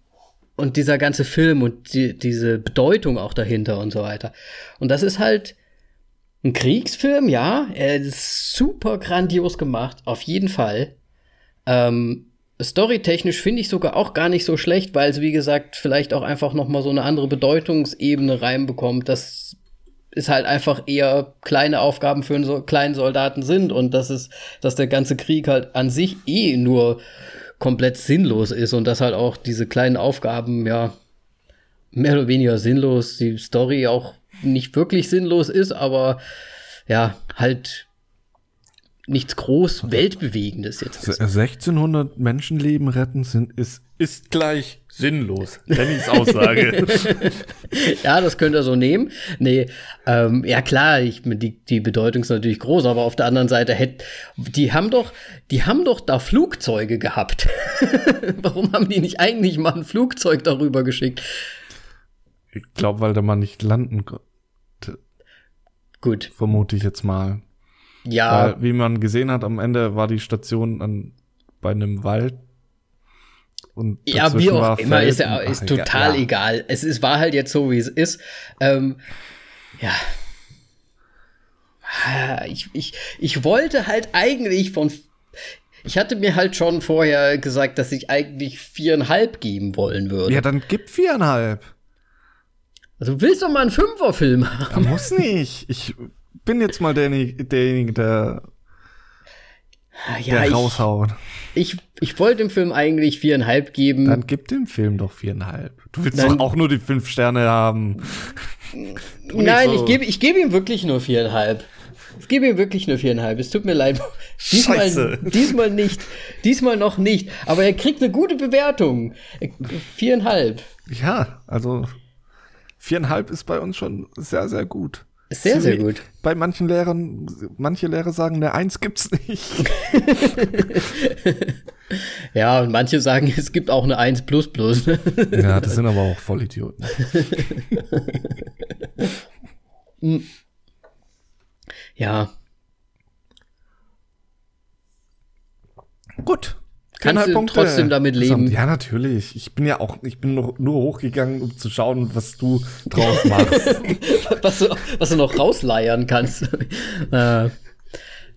und dieser ganze Film und die, diese Bedeutung auch dahinter und so weiter. Und das ist halt ein Kriegsfilm, ja. Er ist super grandios gemacht, auf jeden Fall. Ähm, Storytechnisch finde ich sogar auch gar nicht so schlecht, weil es, wie gesagt, vielleicht auch einfach noch mal so eine andere Bedeutungsebene reinbekommt, dass es halt einfach eher kleine Aufgaben für einen so kleinen Soldaten sind und dass es, dass der ganze Krieg halt an sich eh nur komplett sinnlos ist und dass halt auch diese kleinen Aufgaben ja mehr oder weniger sinnlos, die Story auch nicht wirklich sinnlos ist, aber ja, halt nichts groß weltbewegendes jetzt. 1600 Menschenleben retten sind, ist, ist gleich sinnlos, wenn ich Aussage. [LAUGHS] ja, das könnt ihr so nehmen. Nee, ähm, ja klar, ich, die, die Bedeutung ist natürlich groß, aber auf der anderen Seite hätte, die haben doch, die haben doch da Flugzeuge gehabt. [LAUGHS] Warum haben die nicht eigentlich mal ein Flugzeug darüber geschickt? Ich glaube, weil da man nicht landen konnte. Gut. Vermute ich jetzt mal. Ja. Weil, wie man gesehen hat, am Ende war die Station an, bei einem Wald. Und ja, wie auch immer, Feld ist, ja, ist total ja. egal. Es ist, war halt jetzt so, wie es ist. Ähm, ja. Ah, ich, ich, ich wollte halt eigentlich von. Ich hatte mir halt schon vorher gesagt, dass ich eigentlich viereinhalb geben wollen würde. Ja, dann gib viereinhalb. Also willst du mal einen Fünferfilm haben? Ja, muss nicht. Ich bin jetzt mal derjenige, derjenige der, ja, der raushaut. Ich, ich wollte dem Film eigentlich viereinhalb geben. Dann gib dem Film doch viereinhalb. Du willst Dann, doch auch nur die fünf Sterne haben. Nein, so. ich gebe ich geb ihm wirklich nur viereinhalb. Ich gebe ihm wirklich nur viereinhalb. Es tut mir leid. Diesmal, Scheiße. diesmal nicht. Diesmal noch nicht. Aber er kriegt eine gute Bewertung. Viereinhalb. Ja, also viereinhalb ist bei uns schon sehr, sehr gut. Sehr, sehr gut. Bei manchen Lehrern, manche Lehrer sagen, eine Eins gibt's nicht. [LAUGHS] ja, und manche sagen, es gibt auch eine Eins plus plus. ja, das sind aber auch Vollidioten. [LAUGHS] ja. Gut. Kannst du Punkte trotzdem damit leben? Ja, natürlich. Ich bin ja auch, ich bin noch nur hochgegangen, um zu schauen, was du drauf machst. [LAUGHS] was, du, was du noch rausleiern kannst. [LAUGHS] äh,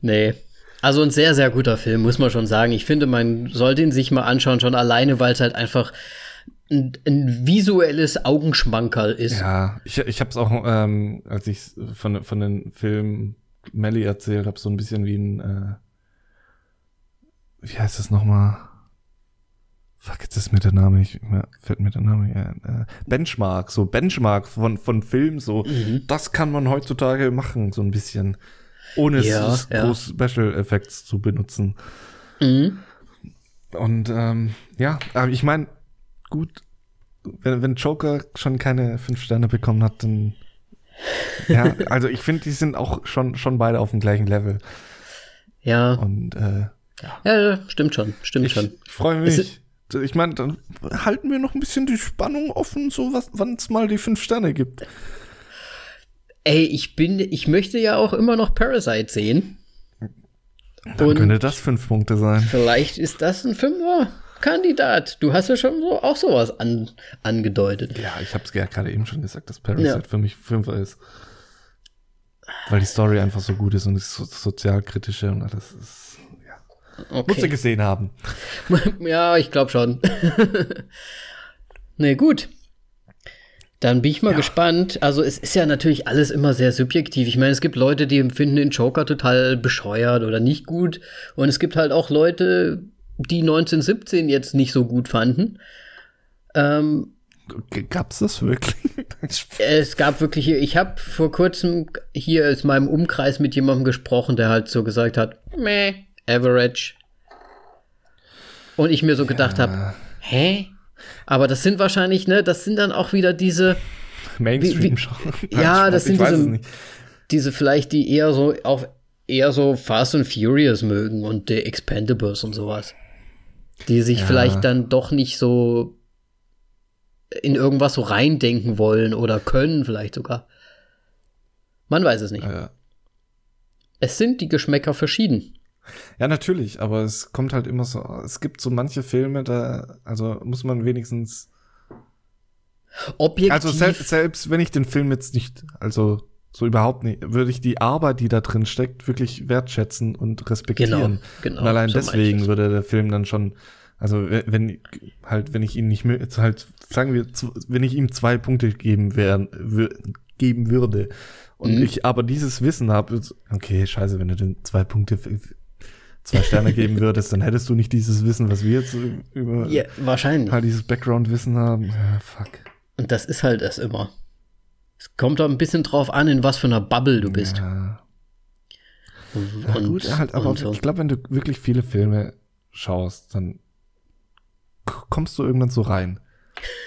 nee. Also ein sehr, sehr guter Film, muss man schon sagen. Ich finde, man sollte ihn sich mal anschauen, schon alleine, weil es halt einfach ein, ein, visuelles Augenschmankerl ist. Ja, ich, ich habe es auch, ähm, als ich von, von den Filmen Melly erzählt habe, so ein bisschen wie ein äh, wie heißt das nochmal? fuck, jetzt ist mir der Name, ich, fällt mir der Name ein. Äh, Benchmark, so Benchmark von, von Film, so, Mhm. das kann man heutzutage machen, so ein bisschen. Ohne Ja, ja. groß Special Effects zu benutzen. Mhm. Und ähm, ja, aber ich meine, gut, wenn, wenn Joker schon keine fünf Sterne bekommen hat, dann ja, [LAUGHS] also ich finde, die sind auch schon, schon beide auf dem gleichen Level. Ja, Und äh, ja, stimmt schon, stimmt ich, schon. ich freue mich. Ich meine, dann halten wir noch ein bisschen die Spannung offen, so was, wann es mal die fünf Sterne gibt. Ey, ich bin, ich möchte ja auch immer noch Parasite sehen. Dann Und- könnte das fünf Punkte sein. Vielleicht ist das ein Fünfer-Kandidat. Du hast ja schon so auch sowas an, angedeutet. Ja, ich habe es ja gerade eben schon gesagt, dass Parasite Ja. für mich Fünfer ist. Weil die Story einfach so gut ist und das so, sozialkritische und alles Ja. Musst du Okay. gesehen haben. [LAUGHS] ja, ich glaube schon. [LAUGHS] nee, gut. Dann bin ich mal gespannt. Also es ist ja natürlich alles immer sehr subjektiv. Ich meine, es gibt Leute, die empfinden den Joker total bescheuert oder nicht gut. Und es gibt halt auch Leute, die 1917 jetzt nicht so gut fanden. Ähm, Gab's das wirklich? [LAUGHS] Es gab wirklich, ich habe vor kurzem hier aus meinem Umkreis mit jemandem gesprochen, der halt so gesagt hat, meh, average. Und ich mir so gedacht habe, hä? Aber das sind wahrscheinlich, ne, das sind dann auch wieder diese, Mainstream wie- schon. [LAUGHS] ja, das sind diese- diese vielleicht, die eher so auf eher so Fast and Furious mögen und The Expendables und sowas. Die sich Ja. vielleicht dann doch nicht so in irgendwas so reindenken wollen oder können, vielleicht sogar. Man weiß es nicht. Ja. Es sind die Geschmäcker verschieden. Ja, natürlich, aber es kommt halt immer so, es gibt so manche Filme, da, also muss man wenigstens, Objektiv. also selbst, selbst wenn ich den Film jetzt nicht, also so überhaupt nicht, würde ich die Arbeit, die da drin steckt, wirklich wertschätzen und respektieren. Genau, genau, Und allein so deswegen würde der Film dann schon, also wenn, halt, wenn ich ihn nicht halt, sagen wir, wenn ich ihm zwei Punkte geben wären, geben würde und Mhm. ich aber dieses Wissen habe, okay, scheiße, wenn du den zwei Punkte, zwei Sterne geben würdest, dann hättest du nicht dieses Wissen, was wir jetzt über ja, wahrscheinlich. halt dieses Background-Wissen haben. Ja, fuck. Und das ist halt es immer. Es kommt auch ein bisschen drauf an, in was für einer Bubble du bist. Ja, Und, ja gut, halt, aber so. ich glaube, wenn du wirklich viele Filme schaust, dann kommst du irgendwann so rein.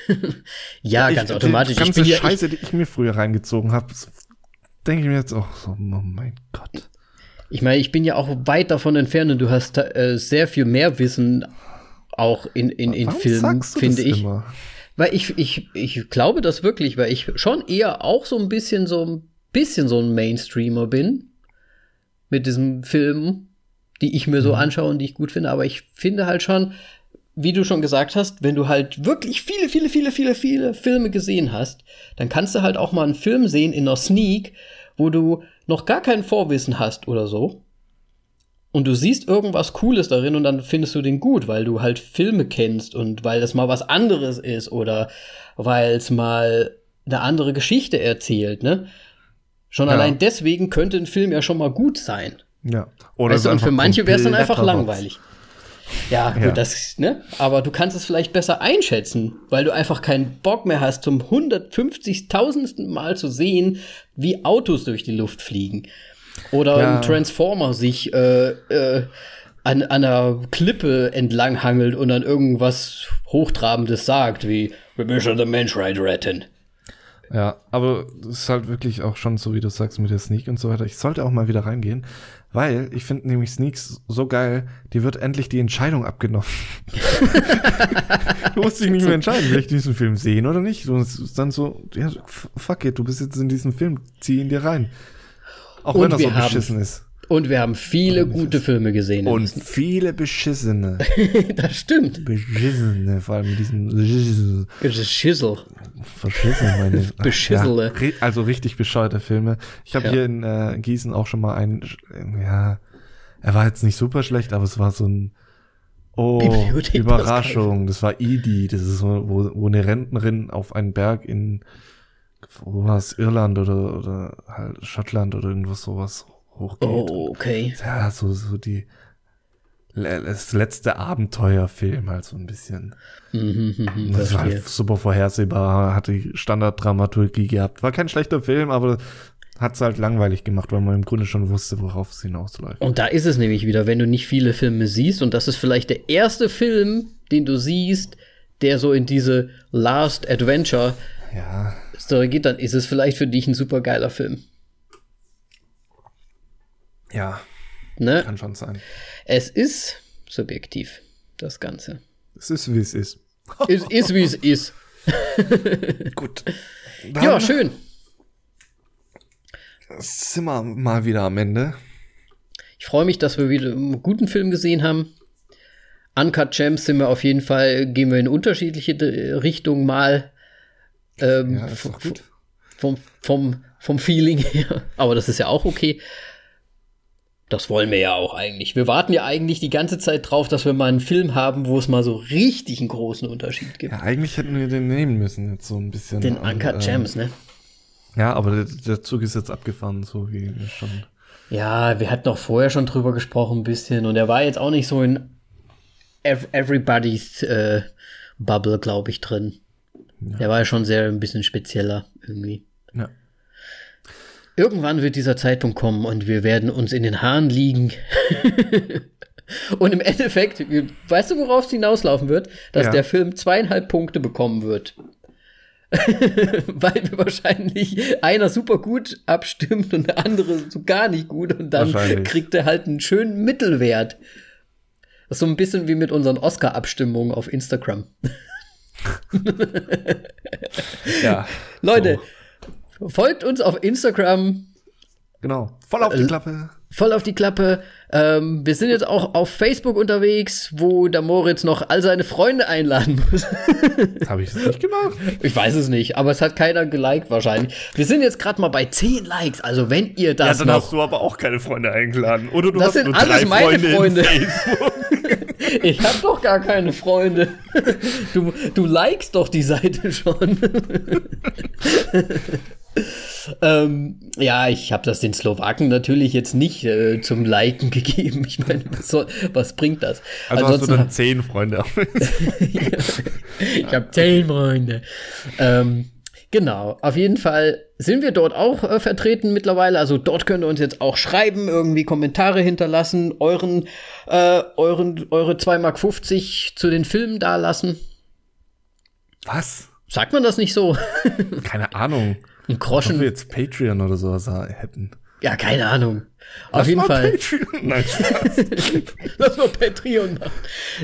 [LAUGHS] ja, ganz ich, automatisch. Die Ich ganze ja, ich, Scheiße, die ich mir früher reingezogen habe, denke ich mir jetzt auch so, oh mein Gott. Ich meine, ich bin ja auch weit davon entfernt und du hast äh, sehr viel mehr Wissen auch in, in, in Warum Filmen, finde ich. Immer? Weil ich, ich, ich glaube das wirklich, weil ich schon eher auch so ein bisschen so ein bisschen so ein Mainstreamer bin mit diesen Filmen, die ich mir so Mhm. anschaue und die ich gut finde. Aber ich finde halt schon, wie du schon gesagt hast, wenn du halt wirklich viele, viele, viele, viele, viele Filme gesehen hast, dann kannst du halt auch mal einen Film sehen in einer Sneak, wo du noch gar kein Vorwissen hast oder so. Und du siehst irgendwas Cooles darin und dann findest du den gut, weil du halt Filme kennst und weil es mal was anderes ist oder weil es mal eine andere Geschichte erzählt, ne? Schon Ja. allein deswegen könnte ein Film ja schon mal gut sein. Ja. Oder Weißt du, und für manche wäre es dann einfach kompletter Rotz. langweilig. Ja, Ja. gut, das, ne? Aber du kannst es vielleicht besser einschätzen, weil du einfach keinen Bock mehr hast, zum 150.000. Mal zu sehen, wie Autos durch die Luft fliegen. Oder Ja. ein Transformer sich äh, äh, an, an einer Klippe entlang hangelt und dann irgendwas Hochtrabendes sagt, wie Wir müssen den Menschheit retten. Ja, aber es ist halt wirklich auch schon so, wie du sagst, mit der Sneak und so weiter. Ich sollte auch mal wieder reingehen, weil ich finde nämlich Sneaks so geil, die wird endlich die Entscheidung abgenommen. [LAUGHS] du musst dich nicht mehr entscheiden, will ich diesen Film sehen oder nicht. Und es ist dann so, ja, fuck it, du bist jetzt in diesem Film, zieh ihn dir rein. Auch Und wenn er so beschissen ist. Und wir haben viele gute Filme gesehen. Und viele beschissene. [LAUGHS] das stimmt. beschissene, vor allem mit diesem Schissel. Verschissen, meine [LAUGHS] Beschissele. Ja, also richtig bescheuerte Filme. Ich habe Ja. hier in äh, Gießen auch schon mal einen, ja, er war jetzt nicht super schlecht, aber es war so ein Oh, Bibliothek Überraschung. Das war Edie. Das ist so, wo, wo eine Rentnerin auf einen Berg in, wo war es, Irland oder, oder halt Schottland oder irgendwas sowas hochgeht. Oh, okay. Ja, so, so die das letzte Abenteuerfilm halt so ein bisschen. Mhm, mhm, Das war halt super vorhersehbar, hat die Standarddramaturgie gehabt. War kein schlechter Film, aber hat es halt langweilig gemacht, weil man im Grunde schon wusste, worauf es hinausläuft. Und da ist es nämlich wieder, wenn du nicht viele Filme siehst, und das ist vielleicht der erste Film, den du siehst, der so in diese Last Adventure Ja, Story geht, dann ist es vielleicht für dich ein super geiler Film. Ja, Ne? kann schon sein. Es ist subjektiv, das Ganze. Es ist, wie es ist. Es ist, wie es ist. [LAUGHS] Gut. Ja, Dann schön. sind wir mal wieder am Ende. Ich freue mich, dass wir wieder einen guten Film gesehen haben. Uncut Gems sind wir auf jeden Fall, gehen wir in unterschiedliche Richtungen mal. Ähm, Ja, vom, vom, vom Feeling her. Aber das ist ja auch okay. Das wollen wir ja auch eigentlich. Wir warten ja eigentlich die ganze Zeit drauf, dass wir mal einen Film haben, wo es mal so richtig einen großen Unterschied gibt. Ja, eigentlich hätten wir den nehmen müssen, jetzt so ein bisschen. Den Aber, Uncut ähm, Gems, ne? Ja, aber der, der Zug ist jetzt abgefahren, so wie schon. Ja, wir hatten doch vorher schon drüber gesprochen ein bisschen und er war jetzt auch nicht so in ev everybody's äh, Bubble, glaube ich, drin. Der war ja schon sehr ein bisschen spezieller irgendwie. Ja. Irgendwann wird dieser Zeitpunkt kommen und wir werden uns in den Haaren liegen. [LAUGHS] und im Endeffekt, weißt du, worauf es hinauslaufen wird? Dass Ja. der Film zweieinhalb Punkte bekommen wird. [LAUGHS] Weil wir wahrscheinlich einer super gut abstimmt und der andere so gar nicht gut und dann kriegt er halt einen schönen Mittelwert. Das ist so ein bisschen wie mit unseren Oscar-Abstimmungen auf Instagram. Ja. [LAUGHS] Leute, folgt uns auf Instagram, Genau. Voll auf die Klappe. voll auf die Klappe. Ähm, wir sind jetzt auch auf Facebook unterwegs, wo der Moritz noch all seine Freunde einladen muss. [LAUGHS] Habe ich das nicht gemacht? ich weiß es nicht, aber es hat keiner geliked wahrscheinlich. Wir sind jetzt gerade mal bei 10 Likes, also wenn ihr das noch. du aber auch keine Freunde eingeladen. Oder du Das sind alles meine Freunde. in Facebook. [LAUGHS] Ich habe doch gar keine Freunde. Du, du likest doch die Seite schon. [LAUGHS] [LAUGHS] ähm, ja, ich habe das den Slowaken natürlich jetzt nicht äh, zum Liken [LAUGHS] gegeben. Ich meine, was, soll, was bringt das? Also hast du Ansonsten dann zehn Freunde. [LAUGHS] ich habe zehn Freunde. Ähm, genau, auf jeden Fall sind wir dort auch äh, vertreten mittlerweile. Also dort könnt ihr uns jetzt auch schreiben, irgendwie Kommentare hinterlassen, euren, äh, euren, eure 2,50 Mark zu den Filmen dalassen. Was? Sagt man das nicht so? Keine Ahnung. Ein Ob wir Groschen? jetzt Patreon oder sowas hätten. Ja, keine Ahnung. Auf Lass jeden Fall. Patreon. Nein, Spaß. [LAUGHS] Lass mal Patreon machen.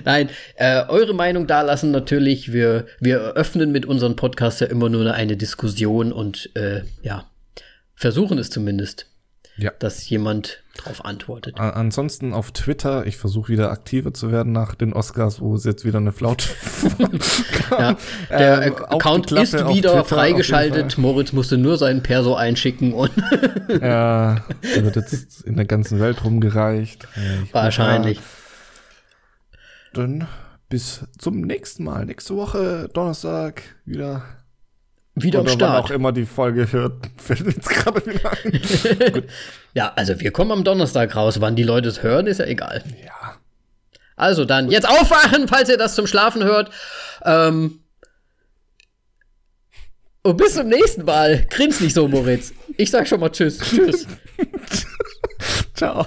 Nein, äh, eure Meinung dalassen natürlich. Wir, wir eröffnen mit unserem Podcast ja immer nur eine Diskussion und äh, ja, versuchen es zumindest, ja. dass jemand drauf antwortet. Ansonsten auf Twitter, ich versuche wieder aktiver zu werden nach den Oscars, wo es jetzt wieder eine Flaute [LAUGHS] Ja, [LAUGHS] der Ähm, Account ist wieder Twitter freigeschaltet. Moritz musste nur seinen Perso einschicken und Ja, der wird jetzt in der ganzen Welt rumgereicht. Ich wahrscheinlich. Dann bis zum nächsten Mal. Nächste Woche, Donnerstag, wieder. Wieder am Oder auch Start. immer die Folge hört, [LAUGHS] fällt jetzt gerade wieder ein. [LAUGHS] Ja, also wir kommen am Donnerstag raus. Wann die Leute es hören, ist ja egal. Ja. Also dann, jetzt aufwachen, falls ihr das zum Schlafen hört. Ähm und bis zum nächsten Mal. Grins nicht so, Moritz. Ich sag schon mal Tschüss. Tschüss. [LAUGHS] Ciao.